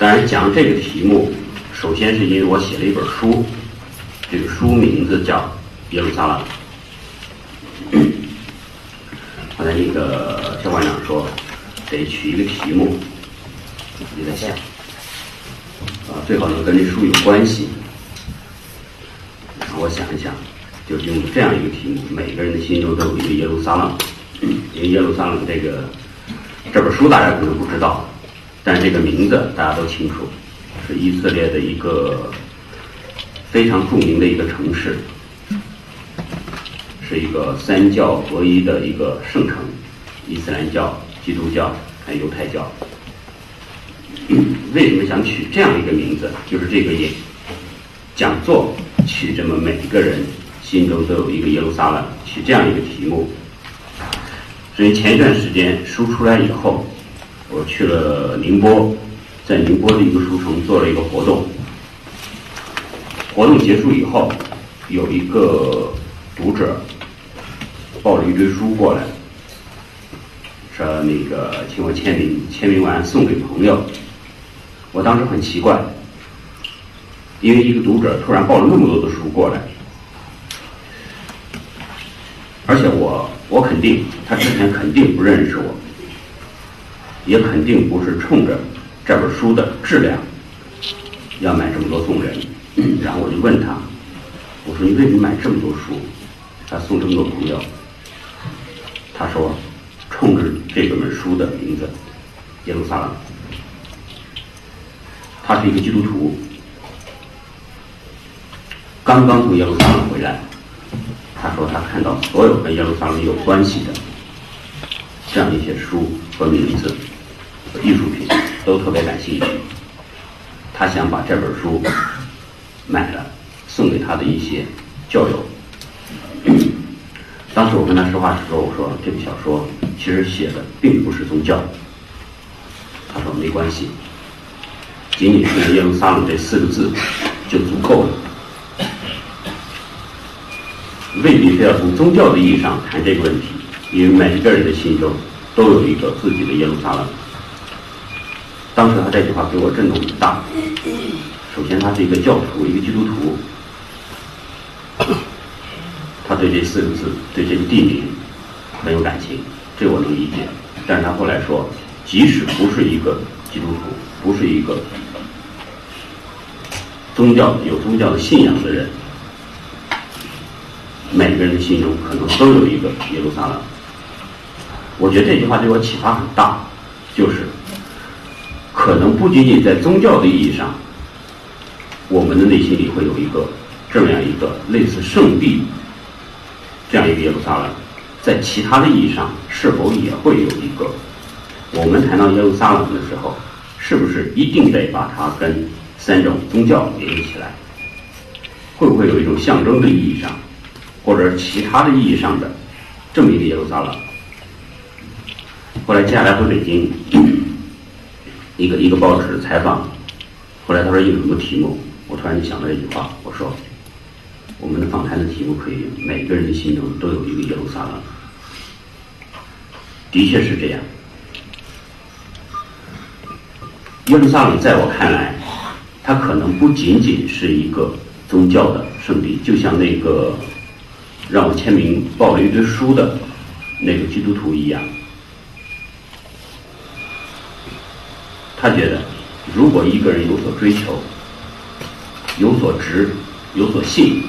当然，讲这个题目，首先是因为我写了一本书，这个书名字叫《耶路撒冷》。刚才那个肖馆长说，得取一个题目，你在想，啊，最好能跟这书有关系。然后我想一想，就用这样一个题目：每个人的心中都有一个耶路撒冷。因为耶路撒冷这个这本书大家可能不知道，但这个名字大家都清楚，是以色列的一个非常著名的一个城市。是一个三教合一的一个圣城，伊斯兰教、基督教还有犹太教。为什么想取这样一个名字？就是这个演讲座取这么每一个人心中都有一个耶路撒冷，取这样一个题目。所以前一段时间书出来以后，我去了宁波，在宁波的一个书城做了一个活动。活动结束以后，有一个读者。抱了一堆书过来，说那个请我签名，签名完送给朋友。我当时很奇怪，因为一个读者突然抱了那么多的书过来，而且我我肯定他之前肯定不认识我，也肯定不是冲着这本书的质量要买这么多送人。然后我就问他，我说你为什么买这么多书？他送这么多朋友？他说：“冲着这本书的名字，耶路撒冷。他是一个基督徒，刚刚从耶路撒冷回来。他说他看到所有跟耶路撒冷有关系的这样一些书和名字、艺术品都特别感兴趣。他想把这本书买了，送给他的一些教友。”当时我跟他说话的时候，我说这个小说其实写的并不是宗教。他说没关系，仅仅是耶路撒冷这四个字就足够了，未必非要从宗教的意义上谈这个问题，因为每一个人的心中都有一个自己的耶路撒冷。当时他这句话给我震动很大。首先，他是一个教徒，一个基督徒。他对这四个字，对这个地名很有感情，这我能理解。但是他后来说，即使不是一个基督徒，不是一个宗教有宗教的信仰的人，每个人的心中可能都有一个耶路撒冷。我觉得这句话对我启发很大，就是可能不仅仅在宗教的意义上，我们的内心里会有一个这么样一个类似圣地。这样一个耶路撒冷，在其他的意义上是否也会有一个？我们谈到耶路撒冷的时候，是不是一定得把它跟三种宗教联系起来？会不会有一种象征的意义上，或者其他的意义上的这么一个耶路撒冷？后来接下来回北京，一个一个报纸采访，后来他说有什么题目？我突然就想到一句话，我说。我们的访谈的题目可以，每个人的心中都有一个耶路撒冷。的确是这样。耶路撒冷在我看来，它可能不仅仅是一个宗教的圣地，就像那个让我签名抱了一堆书的那个基督徒一样。他觉得，如果一个人有所追求，有所执，有所信。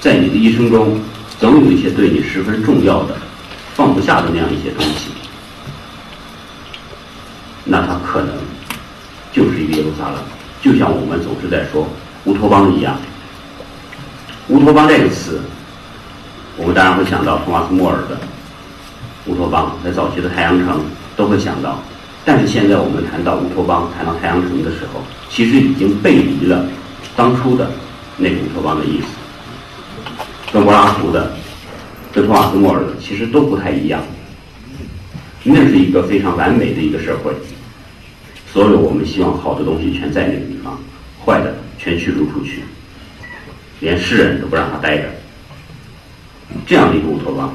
在你的一生中，总有一些对你十分重要的、放不下的那样一些东西，那他可能就是一个耶路撒冷，就像我们总是在说乌托邦一样。乌托邦这个词，我们当然会想到托马斯·莫尔的乌托邦，在早期的太阳城都会想到。但是现在我们谈到乌托邦、谈到太阳城的时候，其实已经背离了当初的那个乌托邦的意思。跟柏拉图的、跟托马斯·莫尔的其实都不太一样。那是一个非常完美的一个社会，所有我们希望好的东西全在那个地方，坏的全驱逐出去，连诗人都不让他待着。这样的一个乌托邦。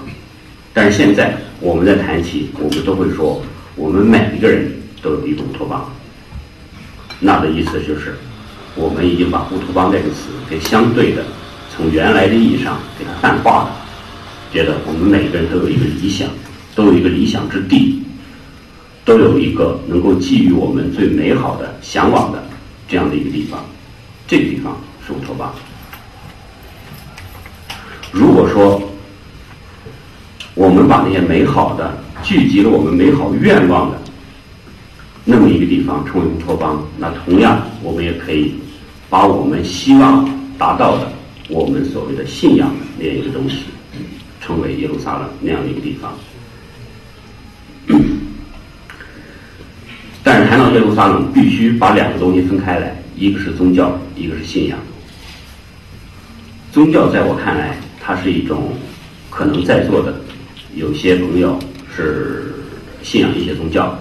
但是现在我们在谈起，我们都会说，我们每一个人都有一个乌托邦。那的意思就是，我们已经把乌托邦这个词给相对的，从原来的意义上给它淡化了，觉得我们每个人都有一个理想，都有一个理想之地，都有一个能够寄予我们最美好的向往的这样的一个地方，这个地方是乌托邦。如果说我们把那些美好的聚集了我们美好愿望的那么一个地方称为乌托邦，那同样我们也可以把我们希望达到的我们所谓的信仰的那样一个东西称为耶路撒冷那样的一个地方。但是谈到耶路撒冷，必须把两个东西分开来，一个是宗教，一个是信仰。宗教在我看来。它是一种，可能在座的有些朋友是信仰一些宗教，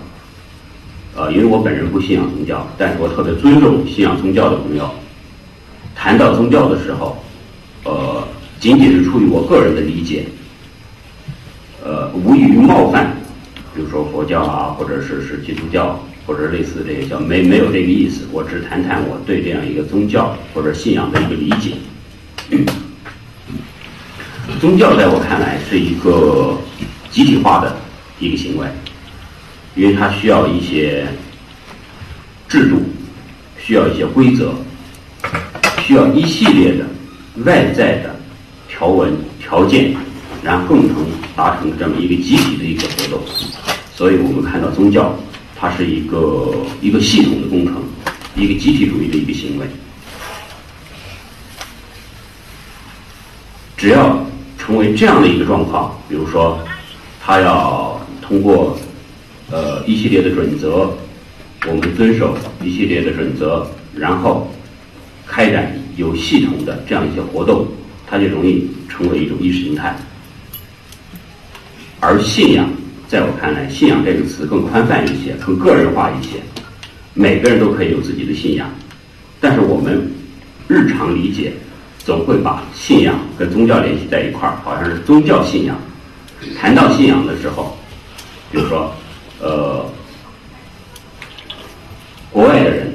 呃，因为我本人不信仰宗教，但是我特别尊重信仰宗教的朋友。谈到宗教的时候，呃，仅仅是出于我个人的理解，呃，无异于冒犯，比如说佛教啊，或者是是基督教，或者类似这些教，没没有这个意思。我只谈谈我对这样一个宗教或者信仰的一个理解。宗教在我看来是一个集体化的一个行为，因为它需要一些制度，需要一些规则，需要一系列的外在的条文条件，然后共同达成这么一个集体的一个活动。所以我们看到宗教，它是一个一个系统的工程，一个集体主义的一个行为，只要。成为这样的一个状况，比如说，他要通过呃一系列的准则，我们遵守一系列的准则，然后开展有系统的这样一些活动，它就容易成为一种意识形态。而信仰，在我看来，信仰这个词更宽泛一些，更个人化一些，每个人都可以有自己的信仰，但是我们日常理解。总会把信仰跟宗教联系在一块儿，好像是宗教信仰。谈到信仰的时候，比如说，呃，国外的人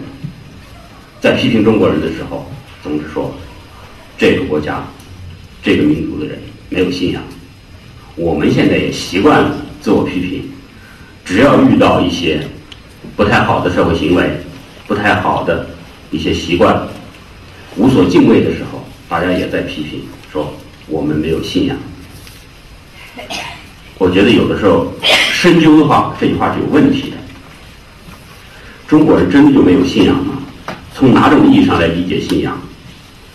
在批评中国人的时候，总是说这个国家、这个民族的人没有信仰。我们现在也习惯了自我批评，只要遇到一些不太好的社会行为、不太好的一些习惯、无所敬畏的时候。大家也在批评说我们没有信仰。我觉得有的时候深究的话，这句话是有问题的。中国人真的就没有信仰吗？从哪种意义上来理解信仰？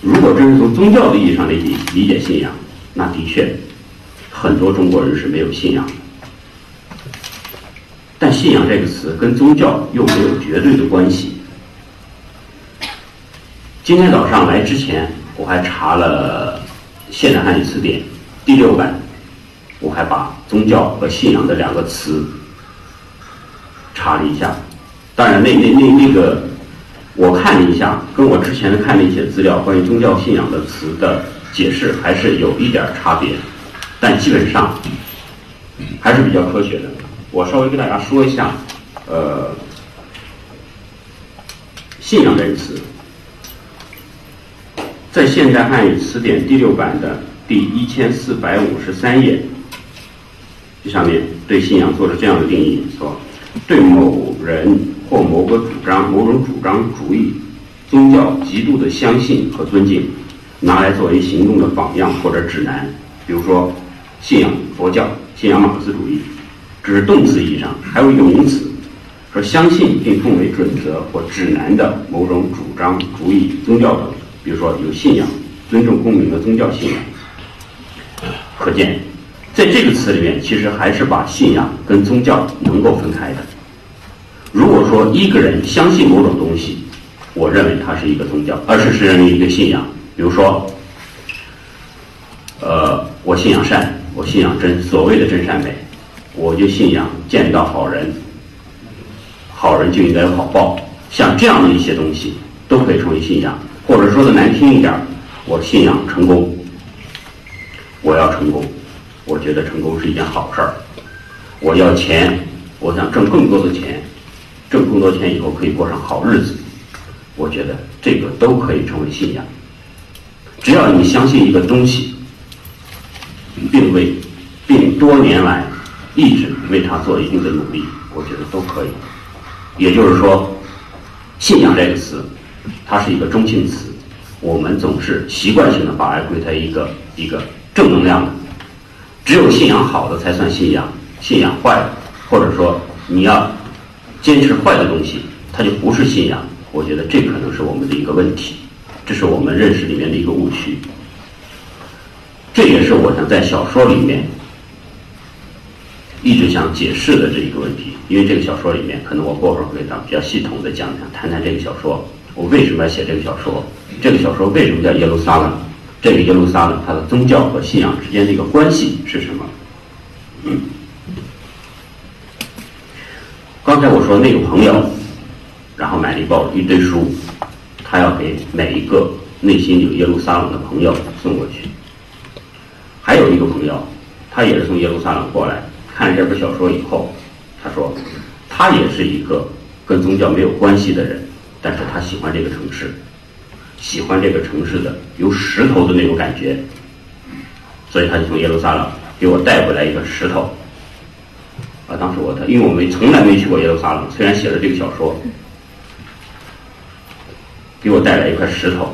如果真是从宗教的意义上来理理解信仰，那的确很多中国人是没有信仰的。但信仰这个词跟宗教又没有绝对的关系。今天早上来之前。我还查了现代汉语词典第六版，我还把宗教和信仰的两个词查了一下。当然，那那那那个我看了一下，跟我之前的看的一些资料关于宗教信仰的词的解释还是有一点差别，但基本上还是比较科学的。我稍微跟大家说一下，呃，信仰这个词。在现代汉语词典第六版的第一千四百五十三页，下面对信仰做了这样的定义：说，对某人或某个主张、某种主张主义、宗教极度的相信和尊敬，拿来作为行动的榜样或者指南。比如说，信仰佛教、信仰马克思主义，这是动词意义上；还有一个名词，说相信并奉为准则或指南的某种主张、主义、宗教等。比如说有信仰，尊重公民的宗教信仰。可见，在这个词里面，其实还是把信仰跟宗教能够分开的。如果说一个人相信某种东西，我认为它是一个宗教，而是是认为一个信仰。比如说，呃，我信仰善，我信仰真，所谓的真善美，我就信仰见到好人，好人就应该有好报。像这样的一些东西，都可以成为信仰。或者说的难听一点，我信仰成功，我要成功，我觉得成功是一件好事儿。我要钱，我想挣更多的钱，挣更多钱以后可以过上好日子，我觉得这个都可以成为信仰。只要你相信一个东西，并为并多年来一直为他做一定的努力，我觉得都可以。也就是说，信仰这个词，它是一个中性词，我们总是习惯性的把它归在一个一个正能量的。只有信仰好的才算信仰，信仰坏的，或者说你要坚持坏的东西，它就不是信仰。我觉得这可能是我们的一个问题，这是我们认识里面的一个误区。这也是我想在小说里面一直想解释的这一个问题。因为这个小说里面，可能我过会儿会咱比较系统的讲讲，谈谈这个小说，我为什么要写这个小说？这个小说为什么叫耶路撒冷？这个耶路撒冷它的宗教和信仰之间的一个关系是什么？刚才我说那个朋友。然后买了一包一堆书，他要给每一个内心有耶路撒冷的朋友送过去。还有一个朋友，他也是从耶路撒冷过来，看了这本小说以后，他说，他也是一个跟宗教没有关系的人，但是他喜欢这个城市，喜欢这个城市的有石头的那种感觉，所以他就从耶路撒冷给我带回来一个石头。啊，当时我他，因为我们从来没去过耶路撒冷，虽然写了这个小说。给我带来一块石头，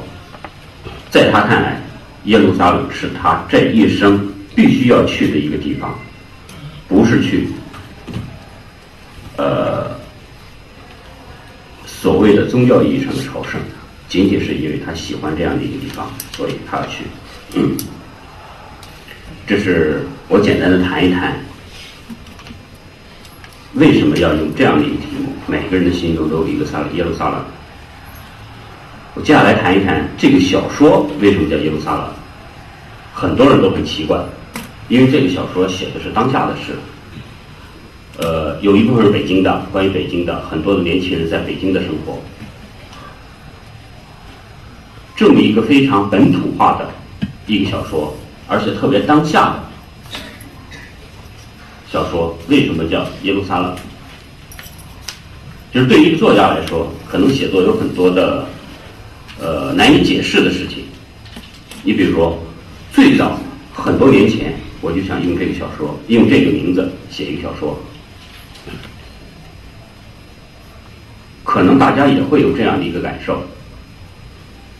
在他看来，耶路撒冷是他这一生必须要去的一个地方，不是去，呃，所谓的宗教意义上的朝圣，仅仅是因为他喜欢这样的一个地方，所以他要去。这是我简单的谈一谈，为什么要用这样的一个题目？每个人的心中都有一个撒耶路撒冷。我接下来谈一谈这个小说为什么叫耶路撒冷。很多人都很奇怪，因为这个小说写的是当下的事。呃，有一部分是北京的，关于北京的很多的年轻人在北京的生活。这么一个非常本土化的一个小说，而且特别当下的小说，为什么叫耶路撒冷？就是对于作家来说，可能写作有很多的。呃，难以解释的事情。你比如说，最早很多年前，我就想用这个小说，用这个名字写一个小说。可能大家也会有这样的一个感受：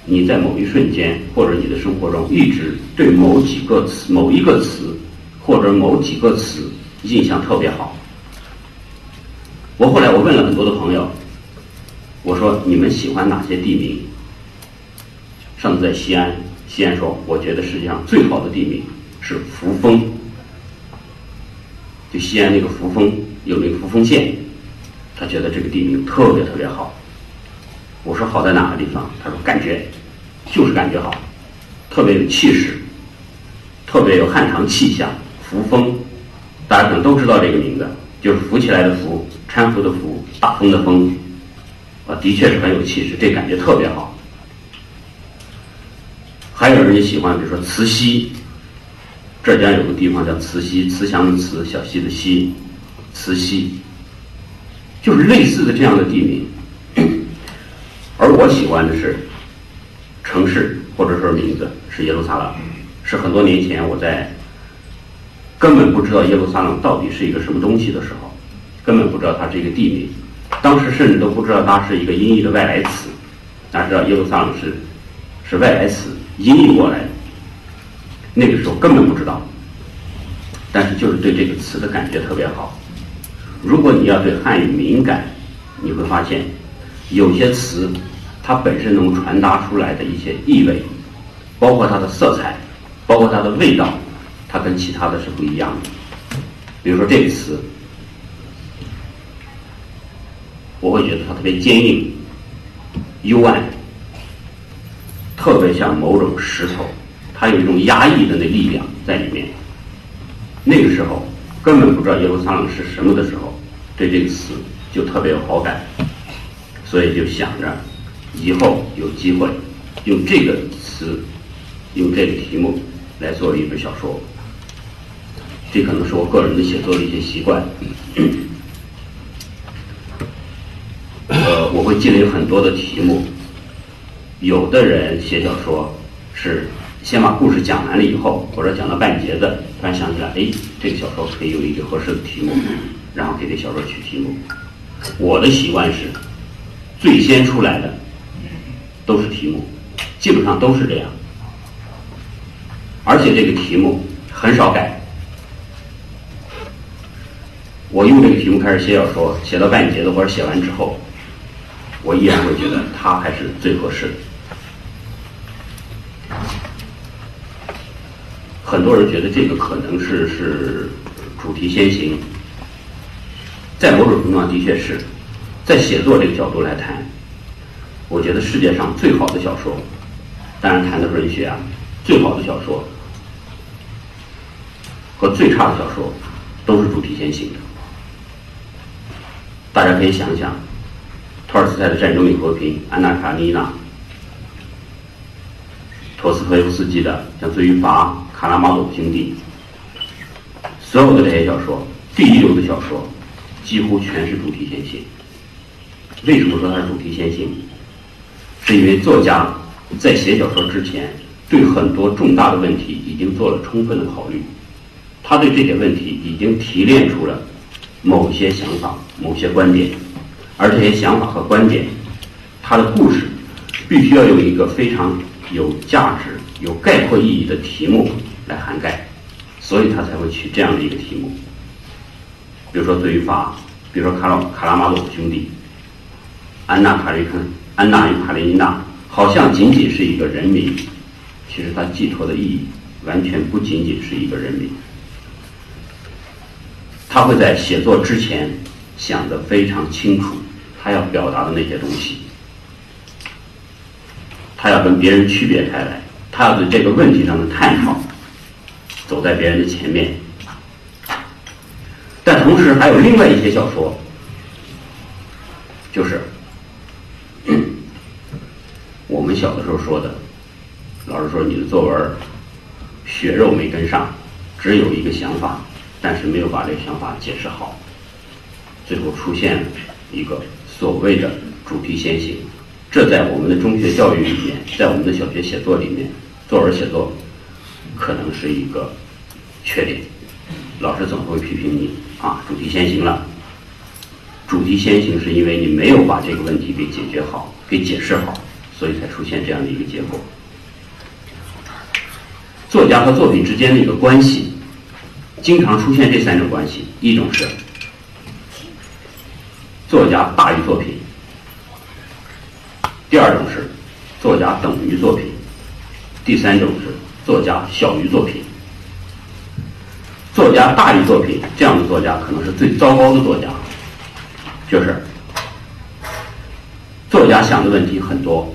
你在某一瞬间，或者你的生活中，一直对某几个词、某一个词，或者某几个词印象特别好。我后来我问了很多的朋友，我说你们喜欢哪些地名？上次在西安，西安说，我觉得世界上最好的地名是扶风，就西安那个扶风有那个扶风县，他觉得这个地名特别特别好。我说好在哪个地方？他说感觉，就是感觉好，特别有气势，特别有汉唐气象。扶风，大家可能都知道这个名字，就是扶起来的扶，搀扶的扶，大风的风，啊，的确是很有气势，这感觉特别好。还有人喜欢，比如说慈溪，浙江有个地方叫慈溪，慈祥的慈，小溪的溪，慈溪，就是类似的这样的地名。而我喜欢的是城市或者说名字是耶路撒冷，是很多年前我在根本不知道耶路撒冷到底是一个什么东西的时候，根本不知道它是一个地名，当时甚至都不知道它是一个音译的外来词，大家知道耶路撒冷是是外来词。音译过来的，那个时候根本不知道，但是就是对这个词的感觉特别好。如果你要对汉语敏感，你会发现有些词它本身能传达出来的一些意味，包括它的色彩，包括它的味道，它跟其他的是不一样的。比如说这个词，我会觉得它特别坚硬、幽暗。特别像某种石头，它有一种压抑的那力量在里面。那个时候根本不知道耶路撒冷是什么的时候，对这个词就特别有好感，所以就想着以后有机会用这个词，用这个题目来做一本小说。这可能是我个人的写作的一些习惯。呃，我会积累很多的题目。有的人写小说是先把故事讲完了以后，或者讲到半截子，突然想起来，哎，这个小说可以有一个合适的题目，然后给这小说取题目。我的习惯是，最先出来的都是题目，基本上都是这样，而且这个题目很少改。我用这个题目开始写小说，写到半截子或者写完之后，我依然会觉得它还是最合适的。很多人觉得这个可能是是主题先行，在某种程度上的确是，在写作这个角度来谈，我觉得世界上最好的小说，当然谈的是文学啊，最好的小说和最差的小说都是主题先行的。大家可以想想，托尔斯泰的《战争与和平》，安娜·卡列尼娜，托斯托耶夫斯基的像《罪与罚》，卡拉马佐夫兄弟，所有的这些小说，第一流的小说，几乎全是主题先行。为什么说它是主题先行？是因为作家在写小说之前，对很多重大的问题已经做了充分的考虑，他对这些问题已经提炼出了。某些想法、某些观点，而这些想法和观点，它的故事必须要有一个非常有价值、有概括意义的题目来涵盖，所以他才会取这样的一个题目。比如说《罪与罚》，比如说《卡拉卡拉马佐夫兄弟》，安娜卡列克、安娜与卡列尼娜，好像仅仅是一个人名，其实它寄托的意义完全不仅仅是一个人名。他会在写作之前想得非常清楚，他要表达的那些东西，他要跟别人区别开来，他要对这个问题上的探讨走在别人的前面。但同时还有另外一些小说，就是我小的时候说的，老师说你的作文血肉没跟上，只有一个想法。但是没有把这个想法解释好，最后出现一个所谓的主题先行。这在我们的中学教育里面，在我们的小学写作里面，作文写作可能是一个缺点。老师总会批评你啊，主题先行了。主题先行是因为你没有把这个问题给解决好，给解释好，所以才出现这样的一个结果。作家和作品之间的一个关系。经常出现这三种关系：一种是作家大于作品；第二种是作家等于作品；第三种是作家小于作品。作家大于作品，这样的作家可能是最糟糕的作家。就是作家想的问题很多，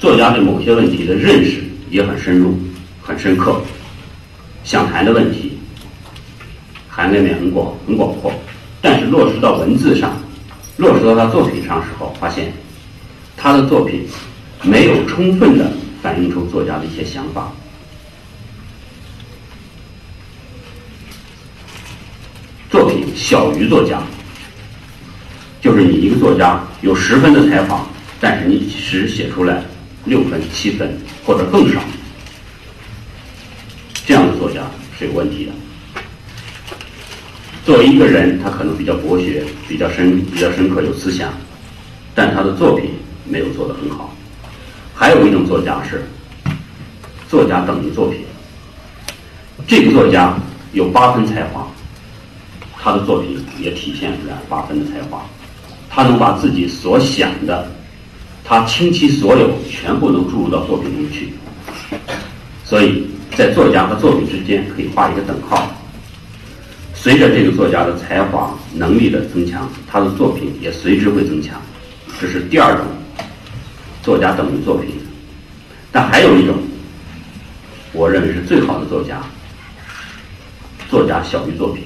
作家对某些问题的认识也很深入、很深刻，想谈的问题。涵盖面很广很广阔，但是落实到文字上，落实到他作品上时候，发现他的作品没有充分的反映出作家的一些想法。作品小于作家，就是你一个作家有十分的才华，但是你只写出来六分、七分或者更少，这样的作家是有问题的。作为一个人，他可能比较博学、比较深、比较深刻、有思想，但他的作品没有做得很好。还有一种作家是，作家等于作品。这个作家有八分才华，他的作品也体现出来八分的才华。他能把自己所想的，他倾其所有，全部都注入到作品中去。所以在作家和作品之间可以画一个等号。随着这个作家的才华能力的增强，他的作品也随之会增强。这是第二种，作家等于作品。但还有一种，我认为是最好的作家，作家小于作品。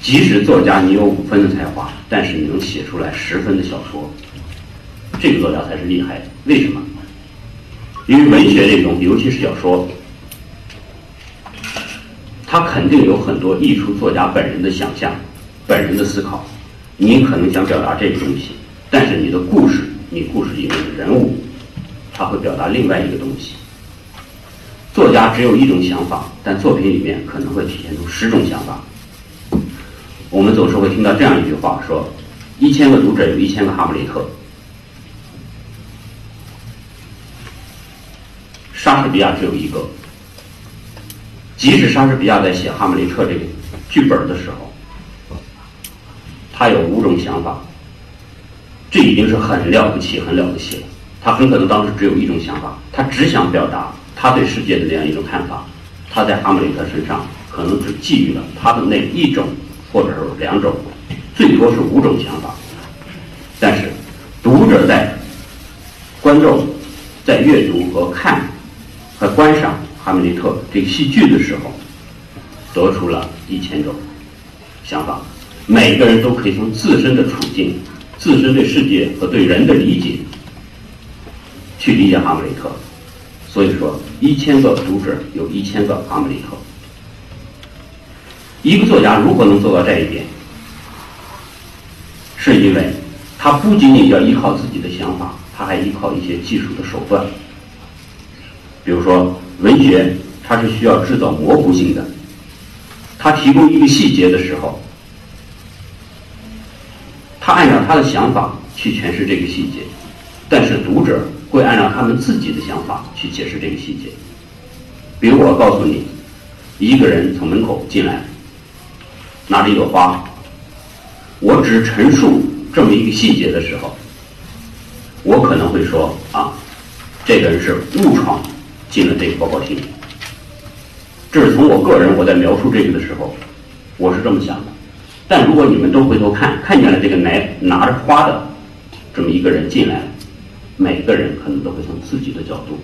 即使作家你有五分的才华，但是你能写出来十分的小说，这个作家才是厉害的。为什么？因为文学这种，尤其是小说。他肯定有很多艺术作家本人的想象、本人的思考。你可能想表达这个东西，但是你的故事、你故事里面的人物，他会表达另外一个东西。作家只有一种想法，但作品里面可能会体现出十种想法。我们总是会听到这样一句话：说一千个读者有一千个哈姆雷特。莎士比亚只有一个。即使莎士比亚在写《哈姆雷特》这个剧本的时候，他有五种想法，这已经是很了不起、很了不起了。他很可能当时只有一种想法，他只想表达。他对世界的那样一种看法，他在哈姆雷特身上可能只寄予了他的那一种，或者是两种，最多是五种想法。但是，读者在观众在阅读和看在观赏哈姆雷特这个戏剧的时候，得出了一千种想法。每个人都可以从自身的处境、自身对世界和对人的理解，去理解哈姆雷特。所以说，一千个读者有一千个哈姆雷特。一个作家如何能做到这一点？是因为他不仅仅要依靠自己的想法，他还依靠一些技术的手段。比如说，文学它是需要制造模糊性的，他提供一个细节的时候，他按照他的想法去诠释这个细节，但是读者。会按照他们自己的想法去解释这个细节。比如，我告诉你，一个人从门口进来，拿着一朵花，我只陈述这么一个细节的时候，我可能会说啊，这个人是误闯进了这个报告厅。这是从我个人我在描述这个的时候，我是这么想的。但如果你们都回头看，看见了这个拿拿着花的这么一个人进来。每个人可能都会从自己的角度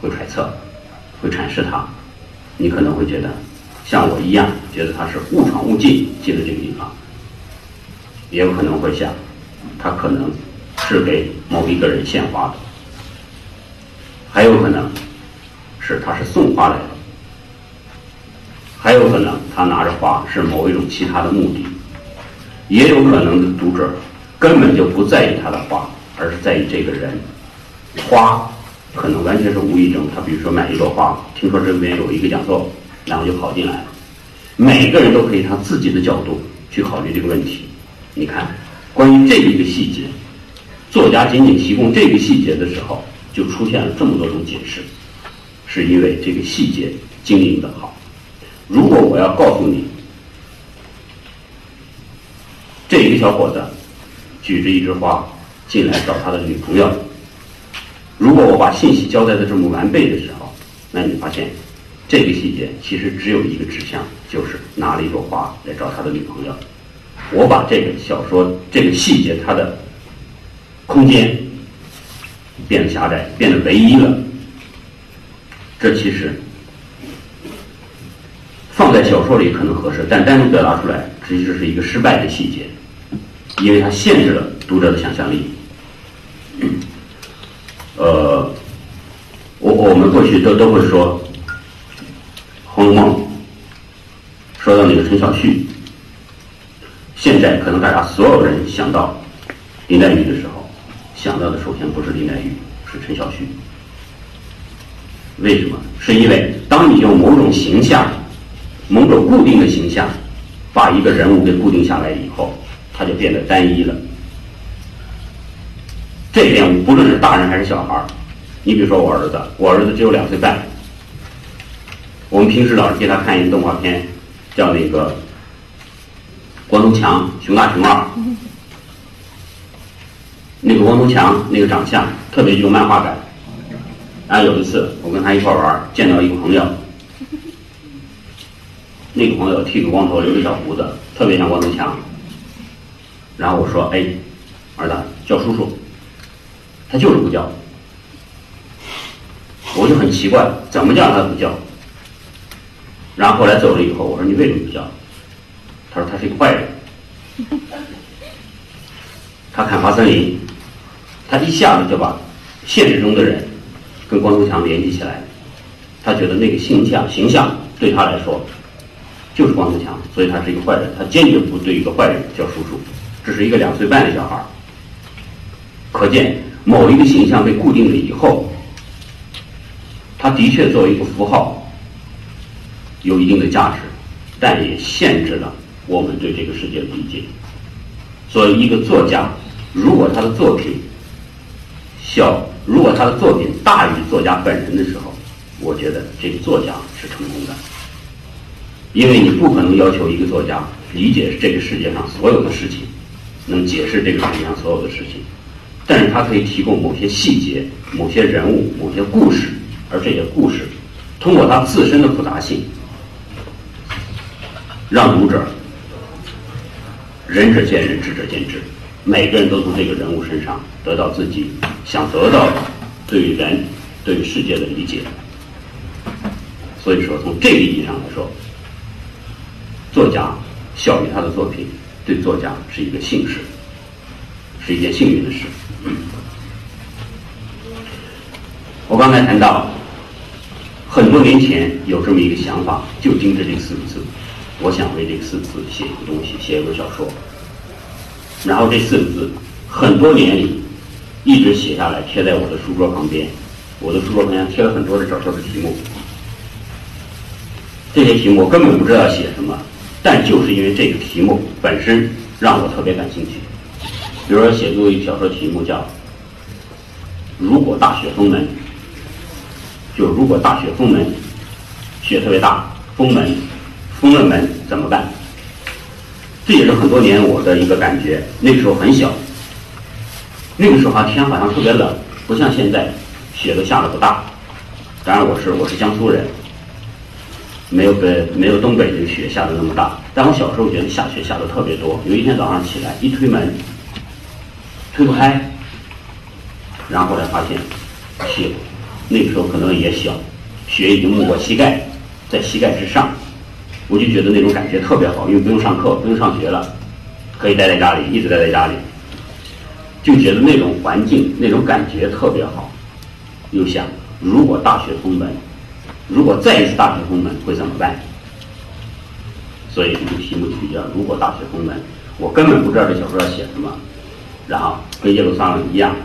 会揣测，会阐释他。你可能会觉得像我一样，觉得他是误闯误进进了这个地方，也有可能会想，他可能是给某一个人献花的，还有可能是他是送花来的，还有可能他拿着花是某一种其他的目的，也有可能读者根本就不在意他的花。而是在意这个人，花可能完全是无意中，他比如说买一朵花，听说这边有一个讲座，然后就跑进来了。每个人都可以他自己的角度去考虑这个问题。你看，关于这一个细节，作家仅仅提供这个细节的时候，就出现了这么多种解释，是因为这个细节经营的好。如果我要告诉你，这一个小伙子举着一枝花。进来找他的女朋友。如果我把信息交代的这么完备的时候，那你发现这个细节其实只有一个指向，就是拿了一朵花来找他的女朋友。我把这个小说这个细节它的空间变得狭窄，变得唯一了。这其实放在小说里可能合适，但单独表达出来，其实是一个失败的细节，因为它限制了读者的想象力。呃，我我们过去都都会说《红楼梦》，说到那个陈小旭，现在可能大家所有人想到林黛玉的时候，想到的首先不是林黛玉，是陈小旭。为什么？是因为当你用某种形象、某种固定的形象，把一个人物给固定下来以后，他就变得单一了。这一点，不论是大人还是小孩儿，你比如说我儿子，我儿子只有两岁半。我们平时老是给他看一个动画片，叫那个《光头强熊大熊二》。那个光头强那个长相特别有漫画感。然后有一次我跟他一块玩，见到一个朋友，那个朋友剃个光头，留个小胡子，特别像光头强。然后我说：“哎，儿子，叫叔叔。”他就是不叫，我就很奇怪，怎么叫他不叫？然后后来走了以后，我说你为什么不叫？他说他是一个坏人，他砍伐森林，他一下子就把现实中的人跟光头强联系起来，他觉得那个形象形象对他来说就是光头强，所以他是一个坏人，他坚决不对一个坏人叫叔叔。这是一个两岁半的小孩可见。某一个形象被固定了以后，它的确作为一个符号有一定的价值，但也限制了我们对这个世界的理解。所以，一个作家如果他的作品小，如果他的作品大于作家本人的时候，我觉得这个作家是成功的，因为你不可能要求一个作家理解这个世界上所有的事情，能解释这个世界上所有的事情，但是他可以提供某些细节、某些人物、某些故事，而这些故事通过他自身的复杂性，让读者。仁者见仁，智者见智，每个人都从这个人物身上得到自己想得到的对于人、对于世界的理解。所以说，从这个意义上来说，作家效于他的作品，对作家是一个幸事，是一件幸运的事。我刚才谈到，很多年前有这么一个想法，就盯着这四个字。我想为这四个字写一个东西，写一个小说。然后这四个字，很多年里一直写下来，贴在我的书桌旁边。我的书桌旁边贴了很多的小说的题目。这些题目我根本不知道写什么，但就是因为这个题目本身让我特别感兴趣。比如说，写作一小说题目叫《如果大雪封门》，就如果大雪封门，雪特别大，封门。封了门怎么办？这也是很多年我的一个感觉。那个时候很小，那个时候啊天好像特别冷，不像现在雪都下的不大。当然我是我是江苏人，没有北没有东北这个雪下的那么大。但我小时候觉得下雪下的特别多。有一天早上起来一推门，推不开，然后后来发现雪那个时候可能也小，雪已经没过膝盖，在膝盖之上。我就觉得那种感觉特别好，因为不用上课，不用上学了，可以待在家里，一直待在家里，就觉得那种环境、那种感觉特别好。又想，如果大雪封门，如果再一次大雪封门会怎么办？所以这个题目取叫“如果大雪封门”。我根本不知道这小说要写什么，然后跟耶路撒冷一样，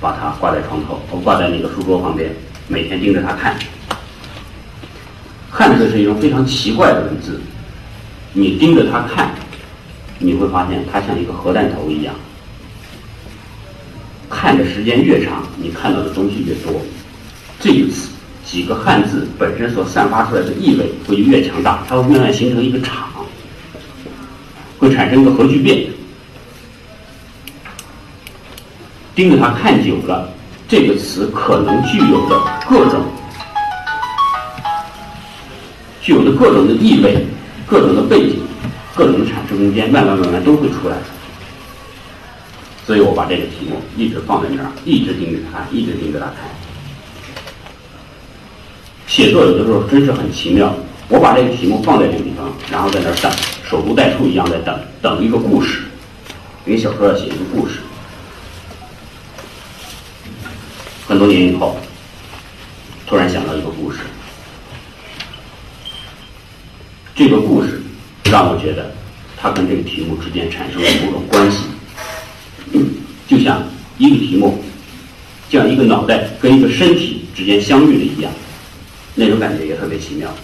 把它挂在床头，我挂在那个书桌旁边，每天盯着它看。汉字是一种非常奇怪的文字，你盯着它看，你会发现它像一个核弹头一样。看的时间越长，你看到的东西越多。这一次几个汉字本身所散发出来的意味会越强大，它会慢慢形成一个场，会产生一个核聚变。盯着它看久了，这个词可能具有的各种。具有的各种的意味、各种的背景、各种的产生空间，慢慢慢慢都会出来。所以我把这个题目一直放在那儿，一直盯着它，一直盯着它看。写作有的时候真是很奇妙。我把这个题目放在这个地方，然后在那儿等，守株待兔一样在等，等一个故事。因为小说要写一个故事。很多年以后，突然想到一个故事。这个故事让我觉得，它跟这个题目之间产生了某种关系，就像一个题目，像一个脑袋跟一个身体之间相遇了一样，那种感觉也特别奇妙。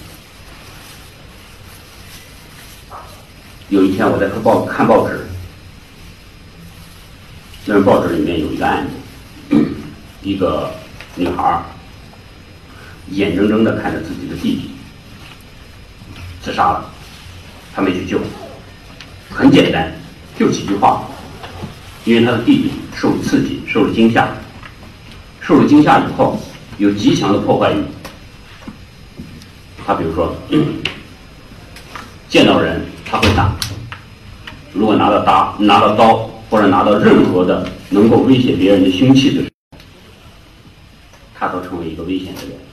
有一天我在看报看报纸，那报纸里面有一个案子，一个女孩眼睁睁的看着自己的弟弟。自杀了，他没去救，很简单，就几句话。因为他的弟弟受了刺激，受了惊吓，受了惊吓以后有极强的破坏欲。他比如说，见到人他会打，如果拿到刀、拿到刀或者拿到任何的能够威胁别人的凶器的时候，他都成为一个危险的人。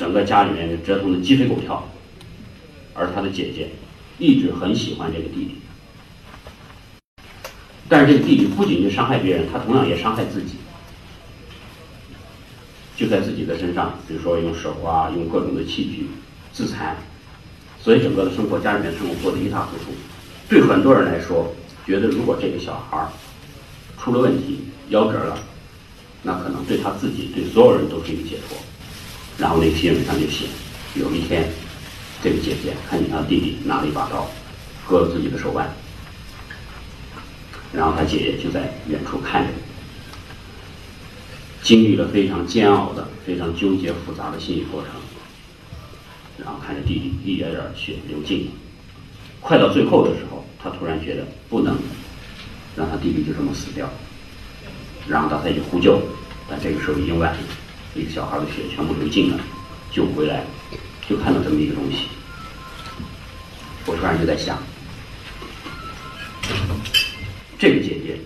整个家里面折腾的鸡飞狗跳，而他的姐姐一直很喜欢这个弟弟，但是这个弟弟不仅仅伤害别人，他同样也伤害自己，就在自己的身上，比如说用手啊，用各种的器具自残，所以整个的生活，家里面生活过得一塌糊涂。对很多人来说，觉得如果这个小孩儿出了问题，夭折了，那可能对他自己、对所有人都是一个解脱。然后那个新闻上就写，有一天，这个姐姐看见她弟弟拿了一把刀，割了自己的手腕，然后她姐姐就在远处看着，经历了非常煎熬的、非常纠结复杂的心理过程，然后看着弟弟一点点血流尽，快到最后的时候，她突然觉得不能让她弟弟就这么死掉，然后她再去呼救，但这个时候已经晚了。一个小孩的血全部流尽了，救回来，就看到这么一个东西。我突然就在想，这个姐姐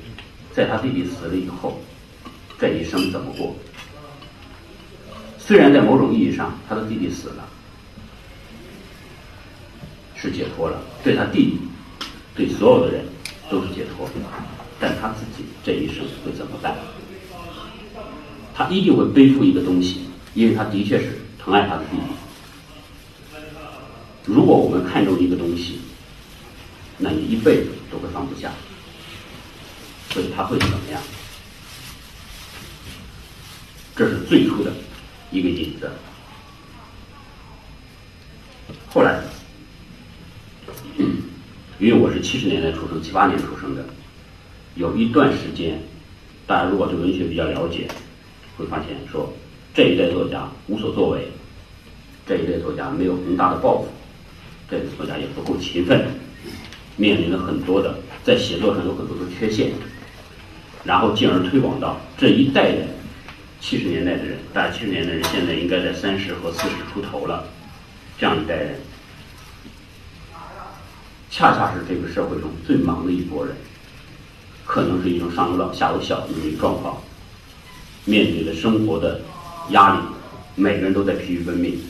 在她弟弟死了以后，这一生怎么过？虽然在某种意义上，她的弟弟死了，是解脱了，对她弟弟，对所有的人都是解脱，但她自己这一生会怎么办？他一定会背负一个东西，因为他的确是疼爱他的弟弟。如果我们看重一个东西，那你一辈子都会放不下。所以他会怎么样？这是最初的一个引子。后来，因为我是七十年代出生，七八年出生的，有一段时间，大家如果对文学比较了解。会发现说，这一类作家无所作为，这一类作家没有宏大的抱负，这个作家也不够勤奋，面临了很多的在写作上有很多的缺陷，然后进而推广到这一代人，七十年代的人，大概七十年代的人现在应该在三十和四十出头了，这样一代人，恰恰是这个社会中最忙的一拨人，可能是一种上有老下有小的一个状况。面对着生活的压力，每个人都在疲于奔命。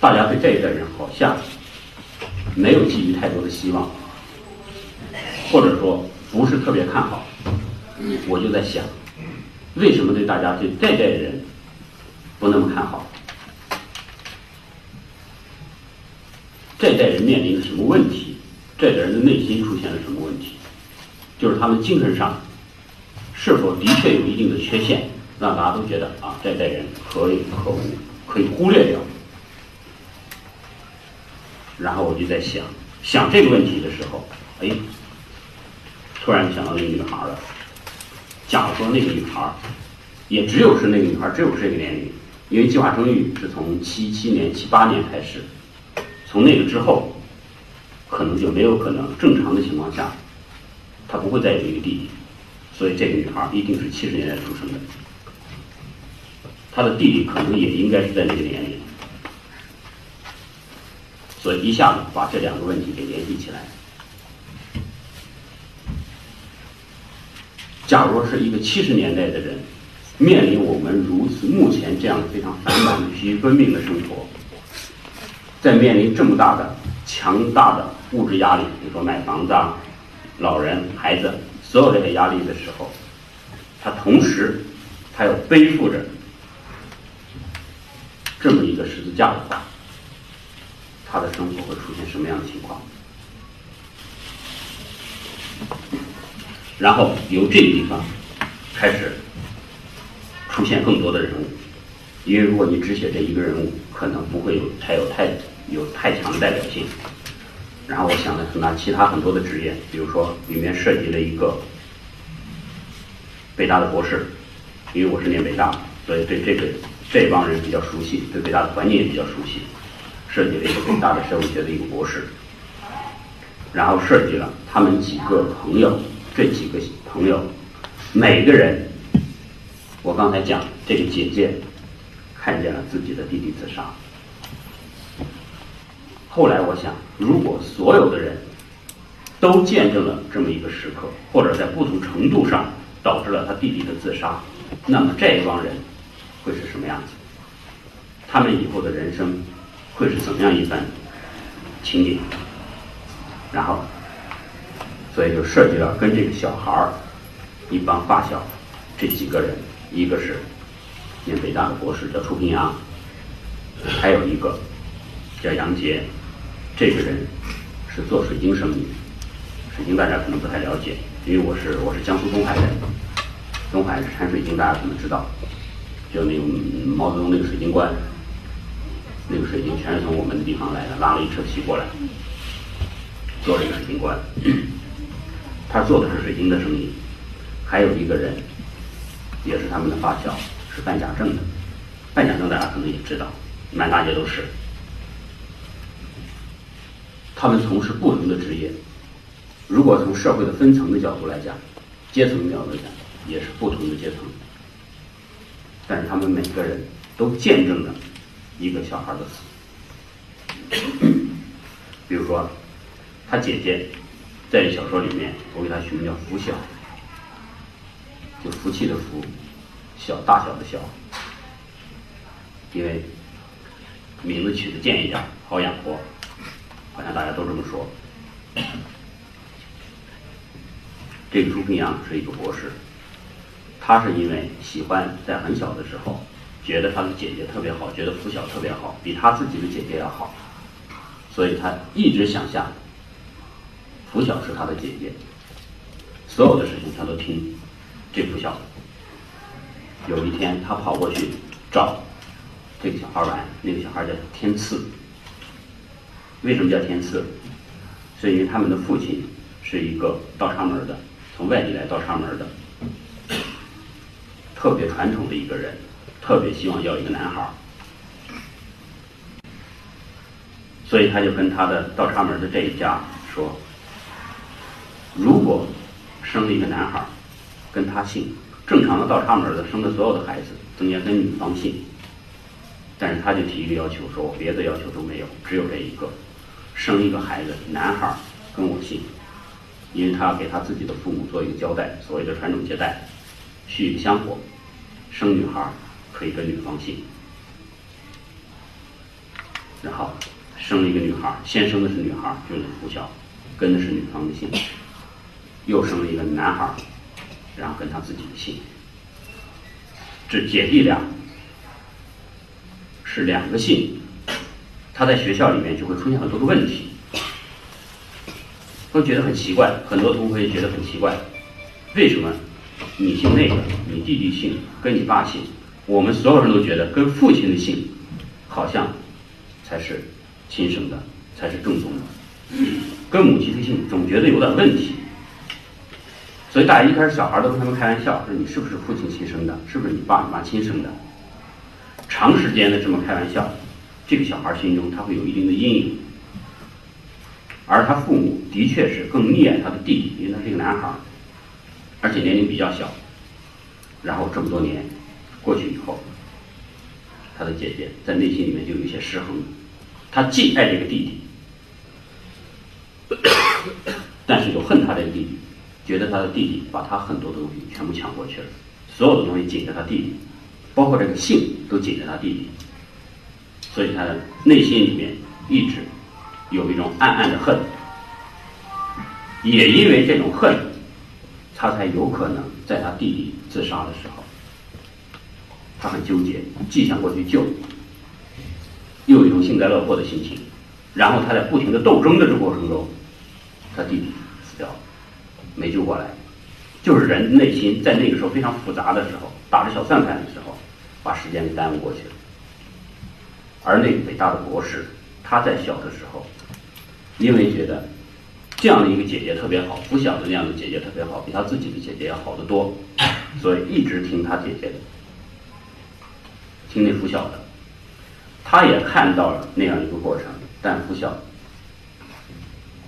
大家对这一代人好像没有寄予太多的希望，或者说不是特别看好。我就在想，为什么对大家对这代人不那么看好？这代人面临着什么问题？这代人的内心出现了什么问题？就是他们精神上是否的确有一定的缺陷，让大家都觉得啊，这代人可有可无，可以忽略掉。然后我就在想，想这个问题的时候，哎，突然想到那个女孩了。假如说那个女孩也只有是那个女孩，只有这个年龄，因为计划生育是从七七年、七八年开始，从那个之后，可能就没有可能正常的情况下。他不会再有一个弟弟，所以这个女孩一定是七十年代出生的。她的弟弟可能也应该是在那个年龄，所以一下子把这两个问题给联系起来。假如是一个七十年代的人，面临我们如此目前这样非常繁忙、疲于奔命的生活，在面临这么大的、强大的物质压力，比如说买房子啊。老人、孩子，所有这些压力的时候，他同时，他又背负着这么一个十字架的话，他的生活会出现什么样的情况？然后由这个地方开始出现更多的人物，因为如果你只写这一个人物，可能不会有太有太有太强的代表性。然后我想的是拿其他很多的职业，比如说里面涉及了一个北大的博士，因为我是念北大，所以对这个这帮人比较熟悉，对北大的环境也比较熟悉。设计了一个北大的社会学的一个博士，然后涉及了他们几个朋友，这几个朋友每个人，我刚才讲这个姐姐看见了自己的弟弟自杀。后来我想，如果所有的人都见证了这么一个时刻，或者在不同程度上导致了他弟弟的自杀，那么这一帮人会是什么样子？他们以后的人生会是怎么样一番情景？然后，所以就涉及到跟这个小孩儿一帮发小这几个人，一个是念北大的博士叫楚平阳，还有一个叫杨杰。这个人是做水晶生意的，水晶大家可能不太了解，因为我是我是江苏东海人，东海产水晶，大家可能知道，就那个毛泽东那个水晶棺，那个水晶全是从我们的地方来的，拉了一车皮过来，做了一个水晶棺，他做的是水晶的生意，还有一个人，也是他们的发小，是办假证的，办假证大家可能也知道，满大街都是，他们从事不同的职业。如果从社会的分层的角度来讲，阶层的角度来讲，也是不同的阶层。但是他们每个人都见证了一个小孩的死。比如说，他姐姐在小说里面，我给他取名叫“福小”，就福气的福，小大小的小，因为名字取的贱一点，好养活，好像大家都这么说。这个朱平阳是一个博士，他是因为喜欢在很小的时候，觉得他的姐姐特别好，觉得拂晓特别好，比他自己的姐姐要好，所以他一直想象拂晓是他的姐姐，所有的事情他都听这拂晓。有一天，他跑过去找这个小孩玩，那个小孩叫天赐。为什么叫天赐？是因为他们的父亲是一个倒插门的。从外地来倒插门的，特别传统的一个人，特别希望要一个男孩儿，所以他就跟他的倒插门的这一家说：“如果生了一个男孩儿，跟他姓，正常的倒插门的生的所有的孩子中间跟女方姓，但是他就提一个要求，说我别的要求都没有，只有这一个，生一个孩子男孩跟我姓。”因为他要给他自己的父母做一个交代，所谓的传宗接代，续一个香火，生女孩可以跟女方姓，然后生了一个女孩，先生的是女孩，就是福小，跟的是女方的姓，又生了一个男孩，然后跟他自己的姓，这姐弟俩是两个姓，他在学校里面就会出现很多的问题。都觉得很奇怪，很多同学觉得很奇怪，为什么你姓那个，你弟弟姓跟你爸姓，我们所有人都觉得跟父亲的姓好像才是亲生的，才是正宗的，跟母亲的姓总觉得有点问题。所以大家一开始小孩都跟他们开玩笑说你是不是父亲亲生的，是不是你爸你妈亲生的？长时间的这么开玩笑，这个小孩心中他会有一定的阴影。而他父母的确是更溺爱他的弟弟，因为他是一个男孩，而且年龄比较小。然后这么多年过去以后，他的姐姐在内心里面就有一些失衡。他既爱这个弟弟，但是又恨他这个弟弟，觉得他的弟弟把他很多东西全部抢过去了，所有的东西紧着他弟弟，包括这个姓都紧着他弟弟，所以他的内心里面一直。有一种暗暗的恨，也因为这种恨，他才有可能在他弟弟自杀的时候，他很纠结，既想过去救，又有一种幸灾乐祸的心情，然后他在不停的斗争的这过程中，他弟弟死掉了，没救过来，就是人内心在那个时候非常复杂的时候，打着小算盘的时候，把时间给耽误过去了，而那个伟大的博士，他在小的时候。因为觉得这样的一个姐姐特别好，拂晓的那样的姐姐特别好，比他自己的姐姐要好得多，所以一直听他姐姐的，听那拂晓的。他也看到了那样一个过程，但拂晓，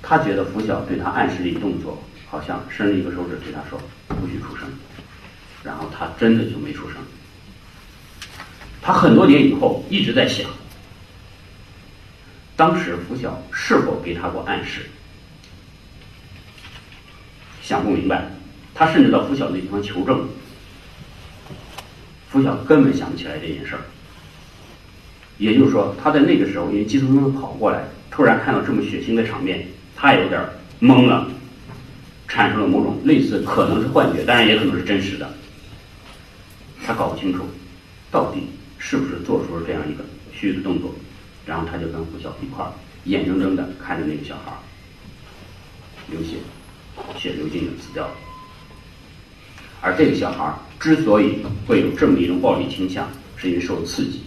他觉得拂晓对他暗示了一动作，好像伸了一个手指对他说不许出声，然后他真的就没出声。他很多年以后一直在想。当时拂晓是否给他过暗示？想不明白，他甚至到拂晓那地方求证，拂晓根本想不起来这件事儿。也就是说，他在那个时候因为急匆匆的跑过来，突然看到这么血腥的场面，他有点懵了，产生了某种类似可能是幻觉，当然也可能是真实的。他搞不清楚，到底是不是做出了这样一个虚的动作。然后他就跟胡晓一块儿眼睁睁的看着那个小孩流血，血流尽的死掉了。而这个小孩之所以会有这么一种暴力倾向，是因为受刺激。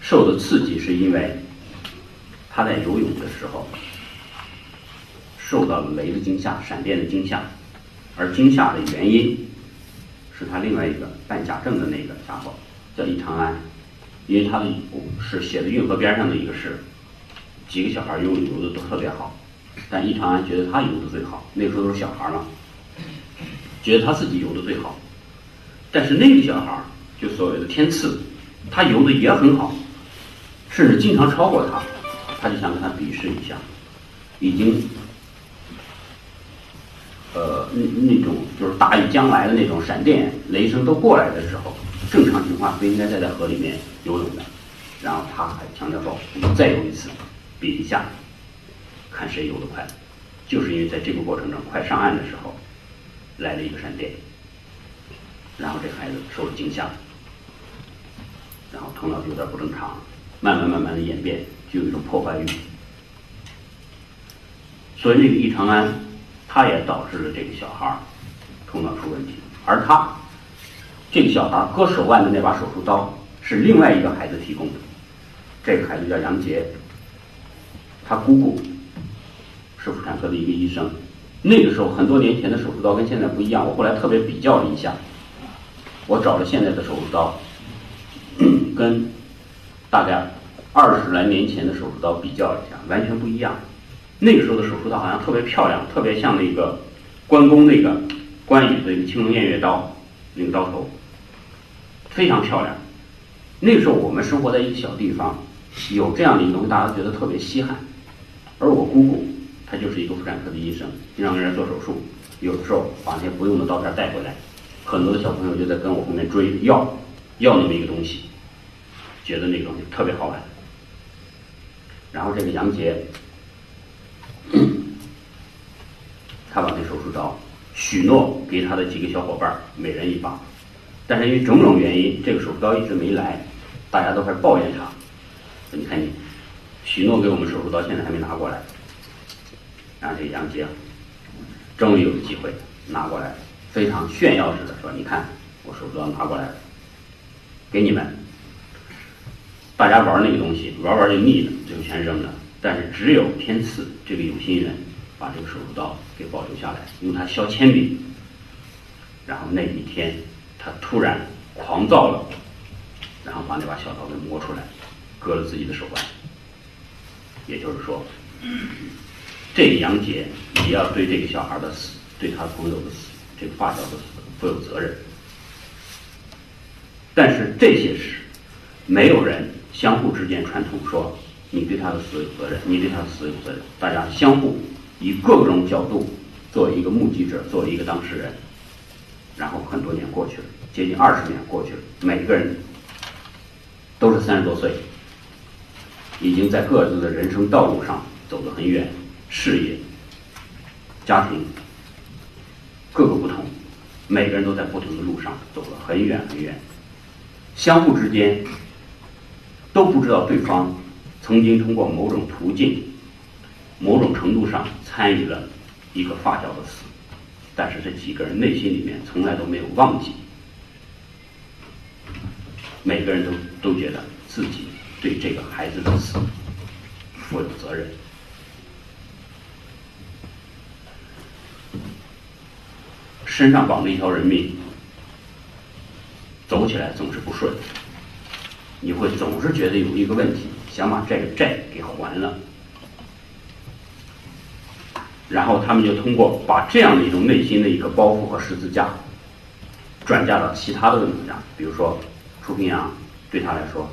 受的刺激是因为他在游泳的时候受到了雷的惊吓、闪电的惊吓，而惊吓的原因是他另外一个办假证的那个家伙叫易长安，因为他的是写的运河边上的一个市，几个小孩游泳游的都特别好，但易长安觉得他游的最好，那时候都是小孩嘛。觉得他自己游的最好，但是那个小孩就所谓的天赐，他游的也很好，甚至经常超过他，他就想跟他比试一下，已经，呃，那那种就是大雨将来的那种闪电雷声都过来的时候，正常情况不应该再在河里面游泳的，然后他还强调说，我们再游一次，比一下，看谁游得快，就是因为在这个过程中快上岸的时候。来了一个闪电，然后这孩子受了惊吓，然后头脑就有点不正常，慢慢慢慢的演变，就有一种破坏欲。所以那个易长安，他也导致了这个小孩头脑出问题。而他这个小孩割手腕的那把手术刀是另外一个孩子提供的，这个孩子叫杨杰，他姑姑是妇产科的一个医生。那个时候很多年前的手术刀跟现在不一样，我后来特别比较了一下，我找了现在的手术刀，跟大概二十来年前的手术刀比较了一下，完全不一样。那个时候的手术刀好像特别漂亮，特别像那个关公那个关羽的一个青龙偃月刀那个刀头，非常漂亮。那个时候我们生活在一个小地方，有这样的一个东西，大家觉得特别稀罕，而我姑姑。她就是一个妇产科的医生，经常给人做手术，有的时候把那些不用的刀片带回来，很多的小朋友就在跟我后面追要，要那么一个东西，觉得那个东西特别好玩。然后这个杨杰，他把那手术刀许诺给他的几个小伙伴每人一把，但是因为种种原因，这个手术刀一直没来，大家都开始抱怨他。你看你许诺给我们手术刀，现在还没拿过来。然后这杨杰终于有机会拿过来，非常炫耀似的说：“你看，我手术刀拿过来了，给你们。大家玩那个东西，玩玩就腻了，就全扔了。但是只有天赐这个有心人，把这个手术刀给保留下来，用它削铅笔。然后那一天，他突然狂躁了，然后把那把小刀给磨出来，割了自己的手腕。也就是说。”这个杨杰也要对这个小孩的死，对他朋友的死，这个发小的死负有责任。但是这些事，没有人相互之间传统说你对他的死有责任，你对他的死有责任。大家相互以各种角度作为一个目击者，作为一个当事人。然后很多年过去了，接近二十年过去了，每个人都是三十多岁，已经在各自的人生道路上走得很远。事业、家庭各个不同，每个人都在不同的路上走了很远很远，相互之间都不知道对方曾经通过某种途径、某种程度上参与了一个发小的死，但是这几个人内心里面从来都没有忘记，每个人都都觉得自己对这个孩子的死负有责任。身上绑着一条人命，走起来总是不顺。你会总是觉得有一个问题，想把这个债给还了。然后他们就通过把这样的一种内心的一个包袱和十字架，转嫁到其他的问题上。比如说，楚平阳对他来说，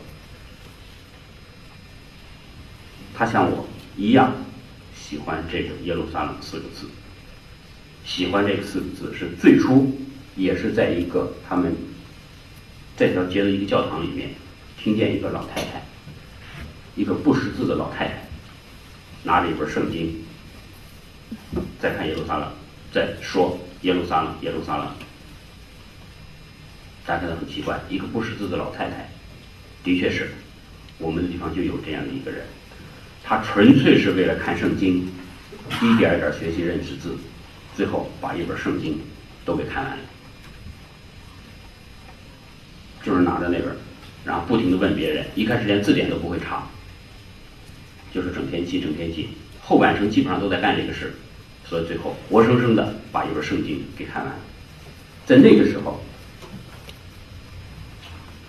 他像我一样喜欢这个耶路撒冷四个字。喜欢这个四个字是最初，也是在一个他们这条街的一个教堂里面，听见一个老太太，一个不识字的老太太，拿着一本圣经，在看耶路撒冷，在说耶路撒冷，耶路撒冷。大家都很奇怪，一个不识字的老太太，的确是，我们的地方就有这样的一个人，他纯粹是为了看圣经，一点一点学习认识字。最后把一本圣经都给看完了，就是拿着那本，然后不停的问别人，一开始连字典都不会查，就是整天记，整天记，后半生基本上都在干这个事，所以最后活生生的把一本圣经给看完了。在那个时候，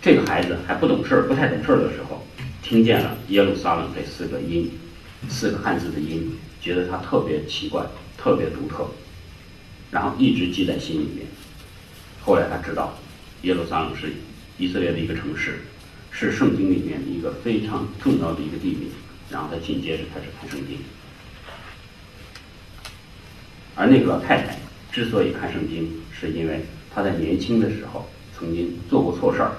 这个孩子还不懂事儿、不太懂事儿的时候，听见了耶路撒冷这四个音，四个汉字的音，觉得它特别奇怪、特别独特，然后一直记在心里面。后来他知道，耶路撒冷是以色列的一个城市，是圣经里面一个非常重要的一个地名。然后他紧接着开始看圣经，而那个老太太之所以看圣经，是因为她在年轻的时候曾经做过错事儿，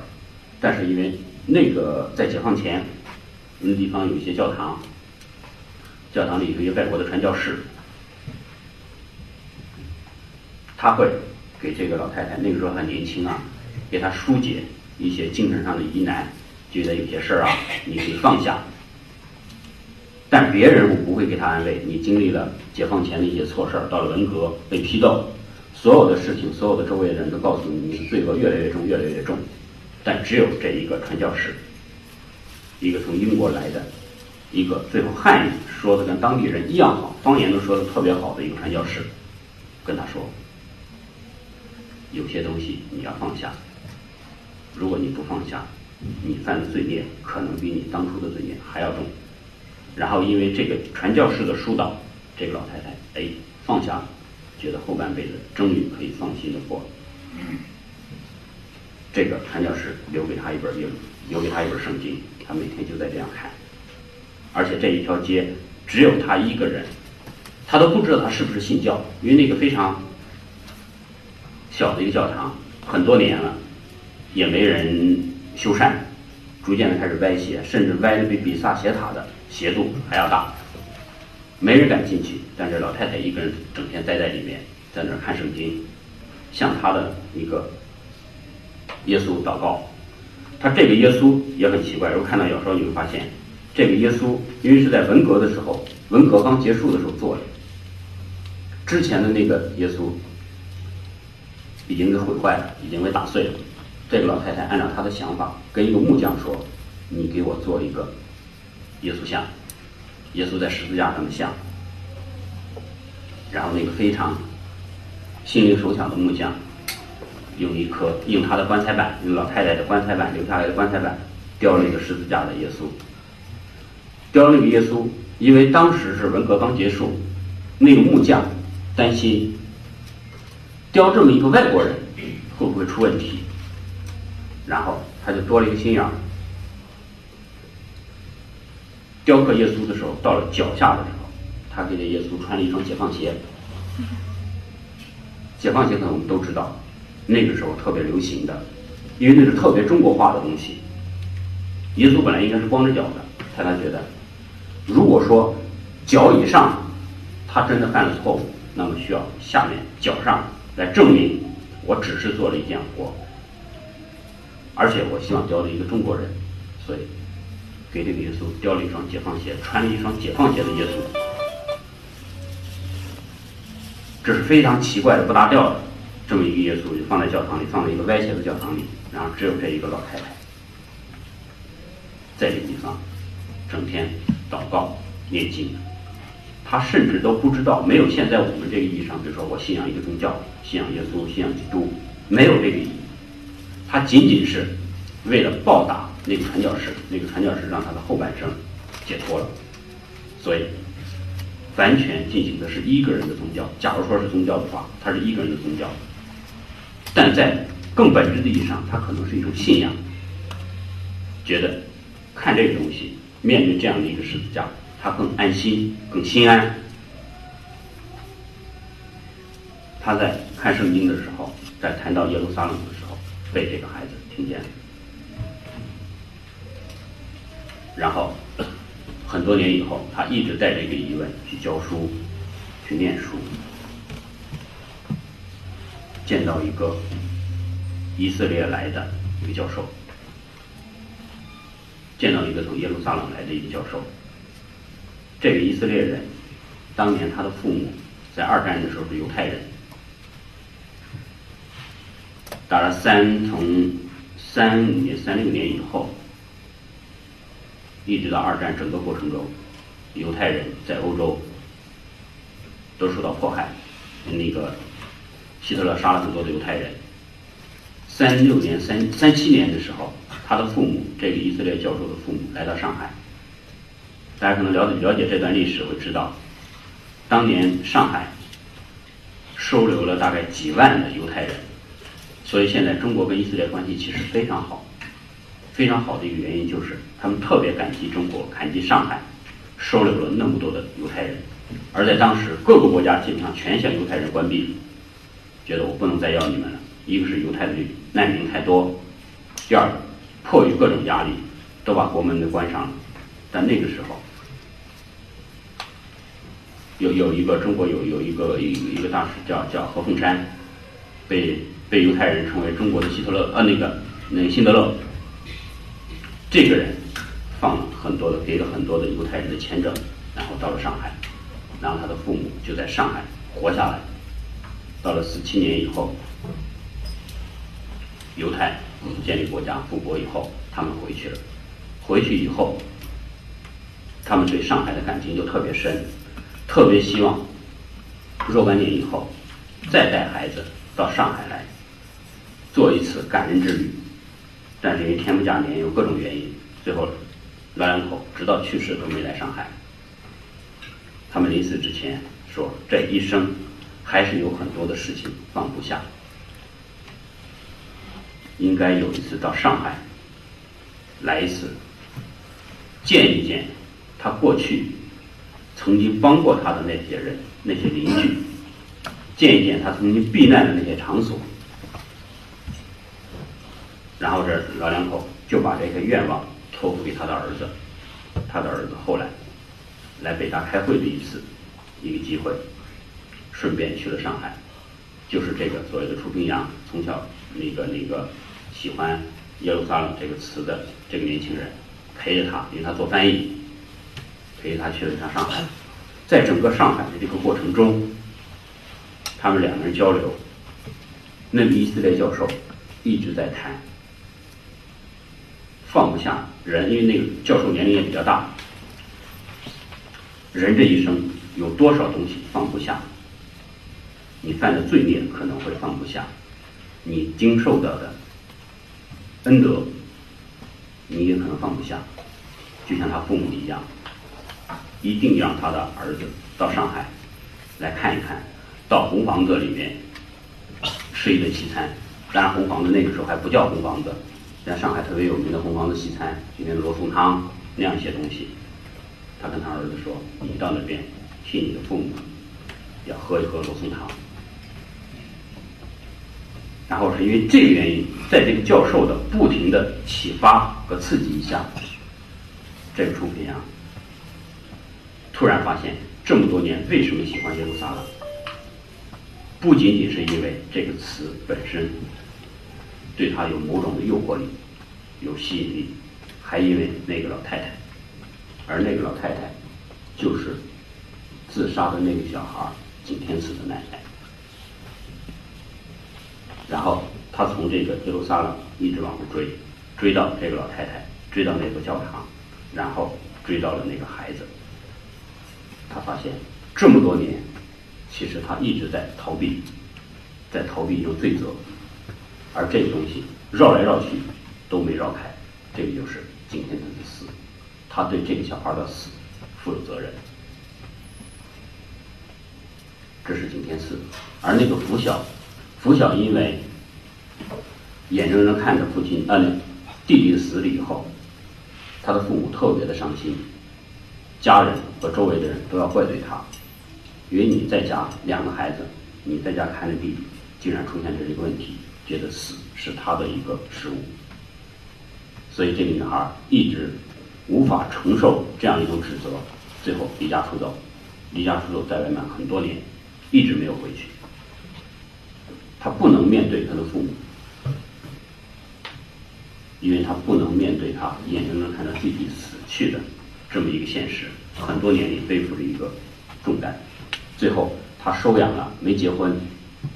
但是因为那个在解放前，那地方有一些教堂，教堂里有一些外国的传教士，他会给这个老太太那个时候还年轻啊，给她疏解一些精神上的疑难，觉得有些事儿啊，你可以放下。但别人我不会给他安慰。你经历了解放前的一些错事儿，到了文革被批斗，所有的事情，所有的周围的人都告诉你，你的罪恶越来越重，越来越重。但只有这一个传教士，一个从英国来的，一个最后汉语说的跟当地人一样好，方言都说的特别好的一个传教士，跟他说，有些东西你要放下。如果你不放下，你犯的罪孽可能比你当初的罪孽还要重。然后因为这个传教士的疏导，这个老太太哎放下了，觉得后半辈子终于可以放心的过了。这个传教士留给他一本经，留给他一本圣经，他每天就在这样看。而且这一条街只有他一个人，他都不知道他是不是信教，因为那个非常小的一个教堂，很多年了也没人修缮，逐渐的开始歪斜，甚至歪的比比萨斜塔的。斜度还要大，没人敢进去。但是老太太一个人整天待在里面，在那儿看圣经，像他的一个耶稣祷告。他这个耶稣也很奇怪。如果看到有时候你会发现，这个耶稣因为是在文革的时候，文革刚结束的时候做的，之前的那个耶稣已经给毁坏了，已经被打碎了。这个老太太按照她的想法，跟一个木匠说：“你给我做一个。”耶稣像，耶稣在十字架上的像，然后那个非常心灵手巧的木匠，用一颗用他的棺材板，用老太太的棺材板留下来的棺材板，雕了一个十字架的耶稣。雕那个耶稣，因为当时是文革刚结束，那个木匠担心雕这么一个外国人会不会出问题，然后他就多了一个心眼儿。雕刻耶稣的时候，到了脚下的时候，他给这耶稣穿了一双解放鞋。解放鞋可能我们都知道，那个时候特别流行的，因为那是特别中国化的东西。耶稣本来应该是光着脚的，但他觉得，如果说脚以上他真的犯了错误，那么需要下面脚上来证明我只是做了一件活，而且我希望雕的一个中国人，所以。给这个耶稣雕了一双解放鞋，穿了一双解放鞋的耶稣，这是非常奇怪的、不搭调的这么一个耶稣，就放在教堂里，放在一个歪斜的教堂里，然后只有这一个老太太在这个地方整天祷告念经，他甚至都不知道，没有现在我们这个意义上，比如说我信仰一个宗教，信仰耶稣，信仰基督，没有这个意义，他仅仅是为了报答。那个传教士，那个传教士让他的后半生解脱了，所以完全进行的是一个人的宗教。假如说是宗教的话，他是一个人的宗教，但在更本质的意义上，他可能是一种信仰。觉得看这个东西，面对这样的一个十字架，他更安心，更心安。他在看圣经的时候，在谈到耶路撒冷的时候，被这个孩子听见了。然后，很多年以后，他一直带着一个疑问去教书，去念书，见到一个以色列来的一个教授，见到一个从耶路撒冷来的一个教授。这个以色列人，当年他的父母在二战的时候是犹太人。打了三从三五年、三六年以后，一直到二战整个过程中，犹太人在欧洲都受到迫害。那个希特勒杀了很多的犹太人。三六年、三三七年的时候，他的父母，这个以色列教授的父母来到上海。大家可能了解了解这段历史，会知道，当年上海收留了大概几万的犹太人。所以现在中国跟以色列关系其实非常好，非常好的一个原因就是他们特别感激中国，感激上海收留了那么多的犹太人，而在当时各个国家基本上全向犹太人关闭，觉得我不能再要你们了。一个是犹太的难民太多，第二个迫于各种压力都把国门都关上了。但那个时候有有一个中国有有一个一一个大使叫叫何凤山，被。被犹太人称为中国的希特勒，呃，那个那个辛德勒，这个人放了很多的，给了很多的犹太人的签证，然后到了上海，然后他的父母就在上海活下来。到了四七年以后，犹太建立国家复国以后，他们回去了。回去以后，他们对上海的感情就特别深，特别希望若干年以后再带孩子到上海来。做一次感恩之旅，但是因为天不假年，有各种原因，最后老两口直到去世都没来上海。他们临死之前说，这一生还是有很多的事情放不下，应该有一次到上海来一次，见一见他过去曾经帮过他的那些人、那些邻居，见一见他曾经避难的那些场所。然后这老两口就把这个愿望托付给他的儿子，他的儿子后来来北大开会的一次一个机会，顺便去了上海，就是这个所谓的楚平阳，从小那个那个喜欢耶路撒冷这个词的这个年轻人，陪着他，因为他做翻译，陪着他去了一趟上海，在整个上海的这个过程中，他们两个人交流，那个以色列教授一直在谈。放不下人，因为那个教授年龄也比较大。人这一生有多少东西放不下？你犯的罪孽可能会放不下，你经受到的恩德，你也可能放不下。就像他父母一样，一定让他的儿子到上海来看一看，到红房子里面吃一顿西餐。当然，红房子那个时候还不叫红房子。像上海特别有名的红房子西餐，里面的罗宋汤那样一些东西，他跟他儿子说：“你到那边替你的父母要喝一喝罗宋汤。”然后是因为这个原因，在这个教授的不停的启发和刺激下，这个楚平阳突然发现，这么多年为什么喜欢耶路撒冷，不仅仅是因为这个词本身。对他有某种的诱惑力，有吸引力，还因为那个老太太，而那个老太太就是自杀的那个小孩景天赐的奶奶。然后他从这个耶路撒冷一直往后追，追到这个老太太，追到那座教堂，然后追到了那个孩子。他发现这么多年，其实他一直在逃避，在逃避一种罪责。而这个东西绕来绕去都没绕开，这个就是景天赐的死，他对这个小孩的死负有责任，这是景天赐。而那个拂晓，拂晓因为眼睁睁看着父亲呃弟弟死了以后，他的父母特别的伤心，家人和周围的人都要怪罪他，因为你在家两个孩子，你在家看着弟弟，竟然出现这一个问题。觉得死是他的一个失误，所以这个女孩一直无法承受这样一种指责，最后离家出走，离家出走在外面很多年，一直没有回去。他不能面对他的父母，因为他不能面对他眼睁睁看着弟弟死去的这么一个现实，很多年里背负着一个重担，最后他收养了没结婚，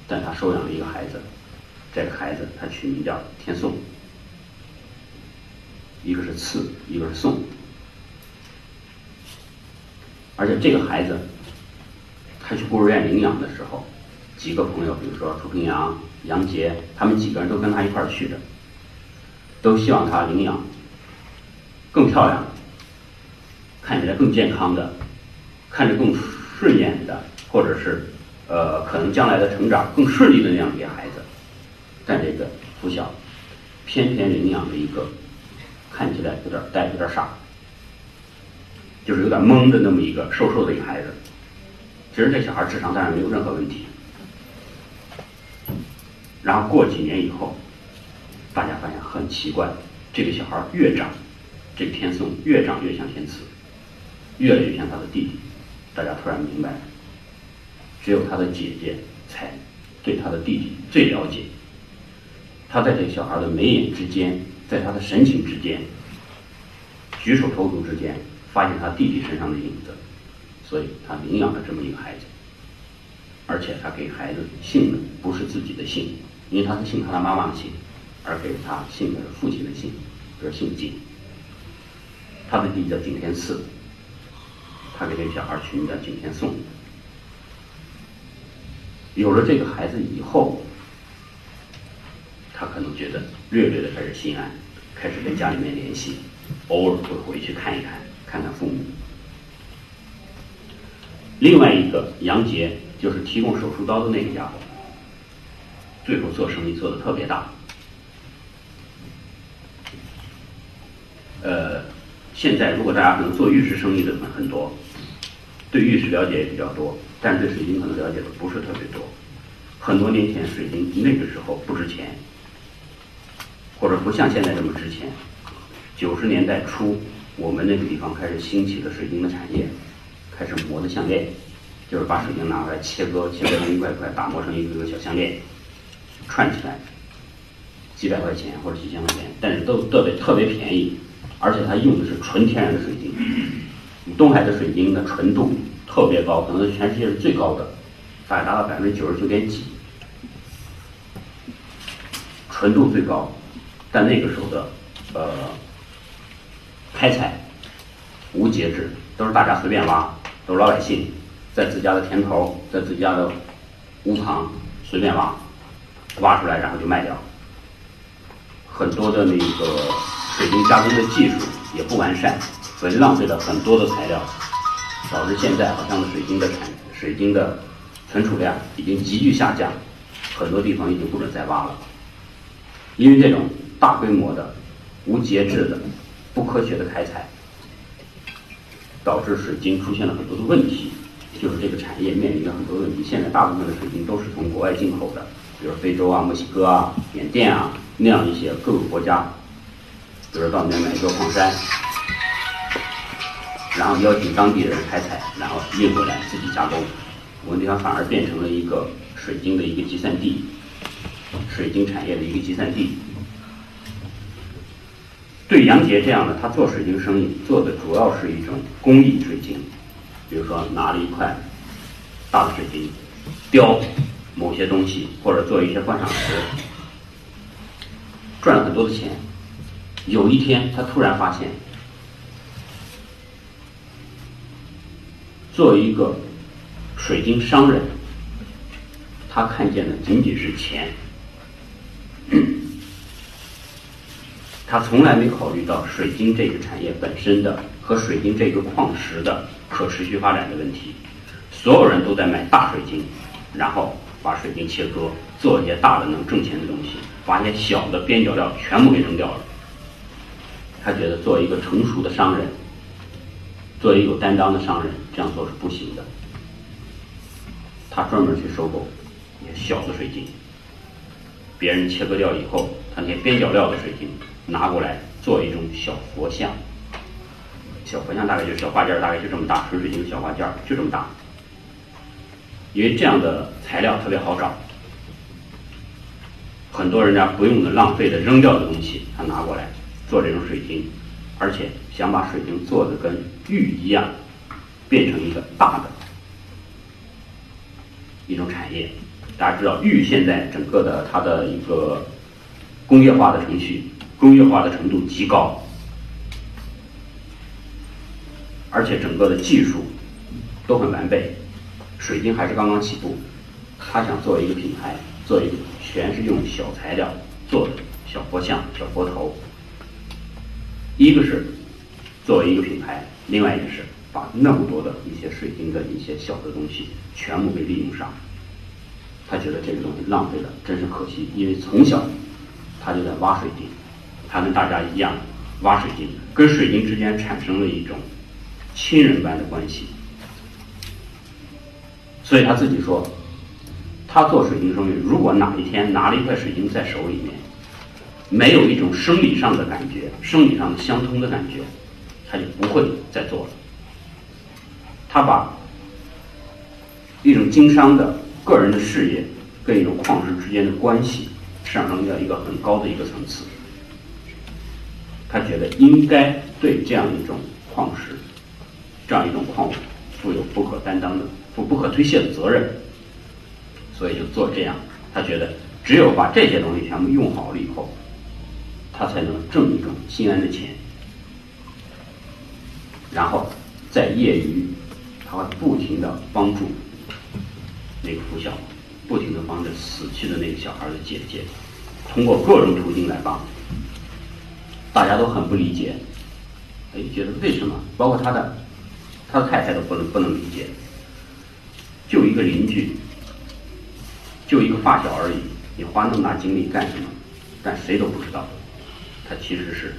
但他收养了一个孩子，这个孩子他取名叫天颂，一个是赐，一个是颂，而且这个孩子他去孤儿院领养的时候，几个朋友，比如说楚平阳、杨杰，他们几个人都跟他一块儿去的，都希望他领养更漂亮、看起来更健康的、看着更顺眼的。或者是，呃，可能将来的成长更顺利的那样一个孩子，但这个拂晓偏偏领养了一个看起来有点呆、有点傻，就是有点懵的那么一个瘦瘦的一个孩子。其实这小孩智商当然没有任何问题。然后过几年以后，大家发现很奇怪，这个小孩越长，这个天颂越长越像天赐，越来越像他的弟弟。大家突然明白。只有他的姐姐才对他的弟弟最了解。他在这个小孩的眉眼之间，在他的神情之间，举手投足之间，发现他弟弟身上的影子，所以他领养了这么一个孩子。而且他给孩子姓的不是自己的姓，因为他是姓他的妈妈的姓，而给他姓的父亲的姓，就是姓景。他的弟弟叫景天赐，他给这个小孩取名叫景天颂。有了这个孩子以后，他可能觉得略略的开始心安，开始跟家里面联系，偶尔会回去看一看，看看父母。另外一个杨杰就是提供手术刀的那个家伙，最后做生意做的特别大。呃，现在如果大家可能做玉石生意的很很多，对玉石了解也比较多。但是对水晶可能了解的不是特别多。很多年前，水晶那个时候不值钱，或者不像现在这么值钱。九十年代初，我们那个地方开始兴起了水晶的产业，开始磨的项链，就是把水晶拿回来切割，切割成一块块，打磨成一个个小项链，串起来，几百块钱或者几千块钱，但是都特别特别便宜，而且它用的是纯天然的水晶。东海的水晶的纯度。特别高，可能是全世界是最高的，大概达到百分之九十九点几，纯度最高。但那个时候的呃开采无节制，都是大家随便挖，都是老百姓在自家的田头，在自家的屋旁随便挖，挖出来然后就卖掉。很多的那个水晶加工的技术也不完善，所以浪费了很多的材料。导致现在好像水晶的产水晶的存储量已经急剧下降，很多地方已经不准再挖了，因为这种大规模的、无节制的、不科学的开采，导致水晶出现了很多的问题，就是这个产业面临着很多问题。现在大部分的水晶都是从国外进口的，比如非洲啊、墨西哥啊、缅甸啊那样一些各个国家，比如到那边买一座矿山。然后邀请当地的人开采，然后运回来自己加工。我们地方反而变成了一个水晶的一个集散地，水晶产业的一个集散地。对杨杰这样的，他做水晶生意做的主要是一种工艺水晶，比如说拿了一块大的水晶雕某些东西，或者做一些观赏石，赚了很多的钱。有一天，他突然发现。作为一个水晶商人，他看见的仅仅是钱，他从来没考虑到水晶这个产业本身的和水晶这个矿石的可持续发展的问题。所有人都在买大水晶，然后把水晶切割，做一些大的能挣钱的东西，把一些小的边角料全部给扔掉了。他觉得做一个成熟的商人。做一个有担当的商人，这样做是不行的。他专门去收购一些小的水晶，别人切割掉以后，他那些边角料的水晶拿过来做一种小佛像。小佛像大概就小挂件，大概就这么大，纯水晶小挂件就这么大。因为这样的材料特别好找，很多人家不用的、浪费的、扔掉的东西，他拿过来做这种水晶。而且想把水晶做的跟玉一样，变成一个大的，一种产业。大家知道，玉现在整个的它的一个工业化的程序、工业化的程度极高，而且整个的技术都很完备。水晶还是刚刚起步，他想做一个品牌，做一个全是用小材料做的小佛像、小佛头。一个是作为一个品牌，另外一个是把那么多的一些水晶的一些小的东西全部给利用上。他觉得这个东西浪费了，真是可惜。因为从小他就在挖水晶，他跟大家一样挖水晶，跟水晶之间产生了一种亲人般的关系。所以他自己说，他做水晶生意，如果哪一天拿了一块水晶在手里面，没有一种生理上的感觉，生理上的相通的感觉，他就不会再做了。他把一种经商的。个人的事业跟一种矿石之间的关系上升到一个很高的一个层次，他觉得应该对这样一种矿石，这样一种矿物负有不可担当的、负不可推卸的责任，所以就做这样。他觉得只有把这些东西全部用好了以后，他才能挣一种心安的钱，然后在业余，他会不停的帮助。那个拂晓，不停的帮着死去的那个小孩的姐姐，通过各种途径来帮。大家都很不理解，哎，觉得为什么？包括他的，他的太太都不能不能理解。就一个邻居，就一个发小而已，你花那么大精力干什么？但谁都不知道，他其实是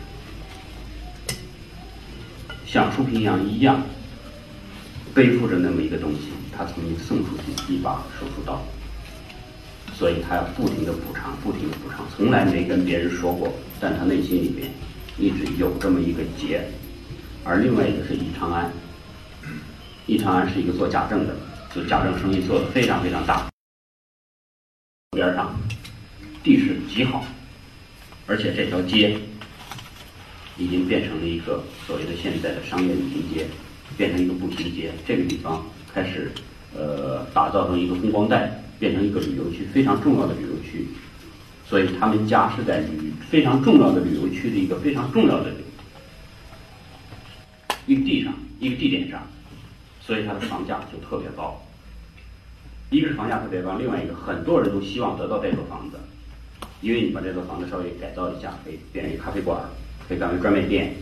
像舒平阳一样，背负着那么一个东西。他曾经送出去一把手术刀，所以他要不停的补偿，不停的补偿，从来没跟别人说过，但他内心里面一直有这么一个结。而另外一个是易长安，易长安是一个做假证的，做假证生意做的非常非常大，边上地势极好，而且这条街已经变成了一个所谓的现在的商业旅行街，变成一个步行街，这个地方开始。呃，打造成一个风光带，变成一个旅游区，非常重要的旅游区。所以他们家是在旅非常重要的旅游区的一个非常重要的一个地上，一个地点上，所以它的房价就特别高。一个是房价特别高，另外一个很多人都希望得到这座房子，因为你把这座房子稍微改造一下，可以变成一咖啡馆，可以变为专卖店，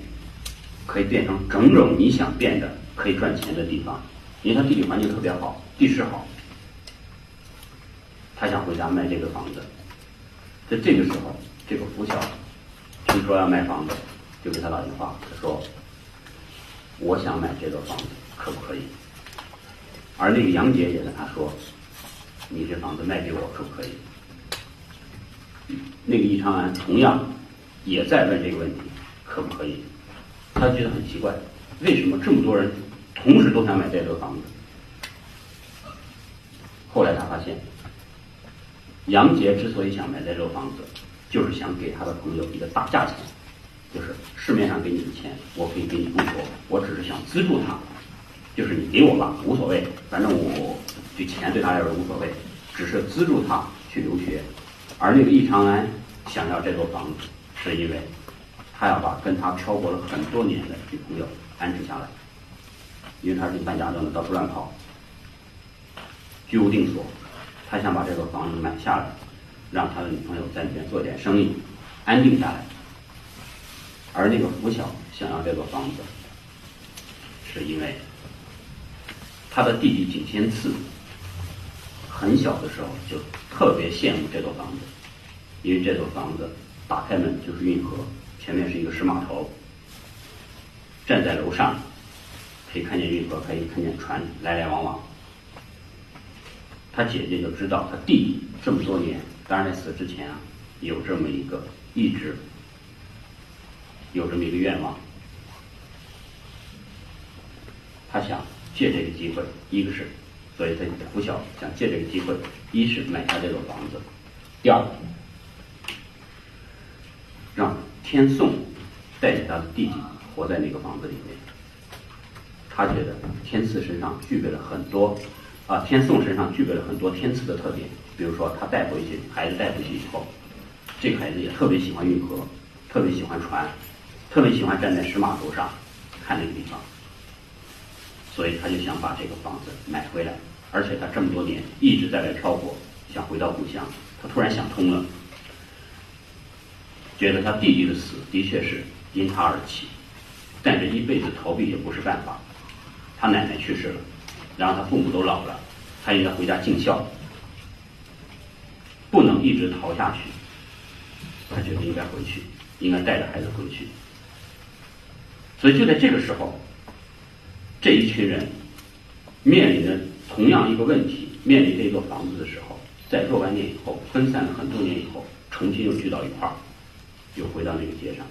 可以变成种种你想变的可以赚钱的地方。因为它地理环境特别好，地势好，他想回家卖这个房子。在这个时候，这个拂晓听说要卖房子，就给他打电话，他说：“我想买这座房子，可不可以？”而那个杨杰也跟他说：“你这房子卖给我，可不可以？”那个易长安同样也在问这个问题，可不可以？他觉得很奇怪，为什么这么多人？同时都想买这座房子。后来他发现，杨杰之所以想买这座房子，就是想给他的朋友一个大价钱，就是市面上给你的钱，我可以给你不说，我只是想资助他，就是你给我吧，无所谓，反正我这钱对他来说无所谓，只是资助他去留学。而那个易长安想要这座房子，是因为他要把跟他漂泊了很多年的女朋友安置下来。因为他是办假证的，到处乱跑，居无定所，他想把这个房子买下来，让他的女朋友在里面做点生意，安定下来。而那个拂晓想要这座房子，是因为他的弟弟景天赐很小的时候就特别羡慕这座房子，因为这座房子打开门就是运河，前面是一个石码头，站在楼上。可以看见运河，可以看见船来来往往。他姐姐就知道他弟弟这么多年，当然在死之前啊，有这么一个一直有这么一个愿望。他想借这个机会，一个是，所以他拂晓想借这个机会，一是买下这座房子，第二让天颂带着他的弟弟活在那个房子里面。他觉得天赐身上具备了很多啊，天颂身上具备了很多天赐的特点，比如说他带回去孩子带回去以后，这个孩子也特别喜欢运河，特别喜欢船，特别喜欢站在石码头上看那个地方，所以他就想把这个房子买回来，而且他这么多年一直在外漂泊，想回到故乡，他突然想通了，觉得他弟弟的死的确是因他而起，但这一辈子逃避也不是办法，他奶奶去世了。然后他父母都老了，他应该回家尽孝，不能一直逃下去。他觉得应该回去，应该带着孩子回去。所以就在这个时候，这一群人面临着同样一个问题，面临这座房子的时候，在若干年以后，分散了很多年以后，重新又聚到一块儿，又回到那个街上。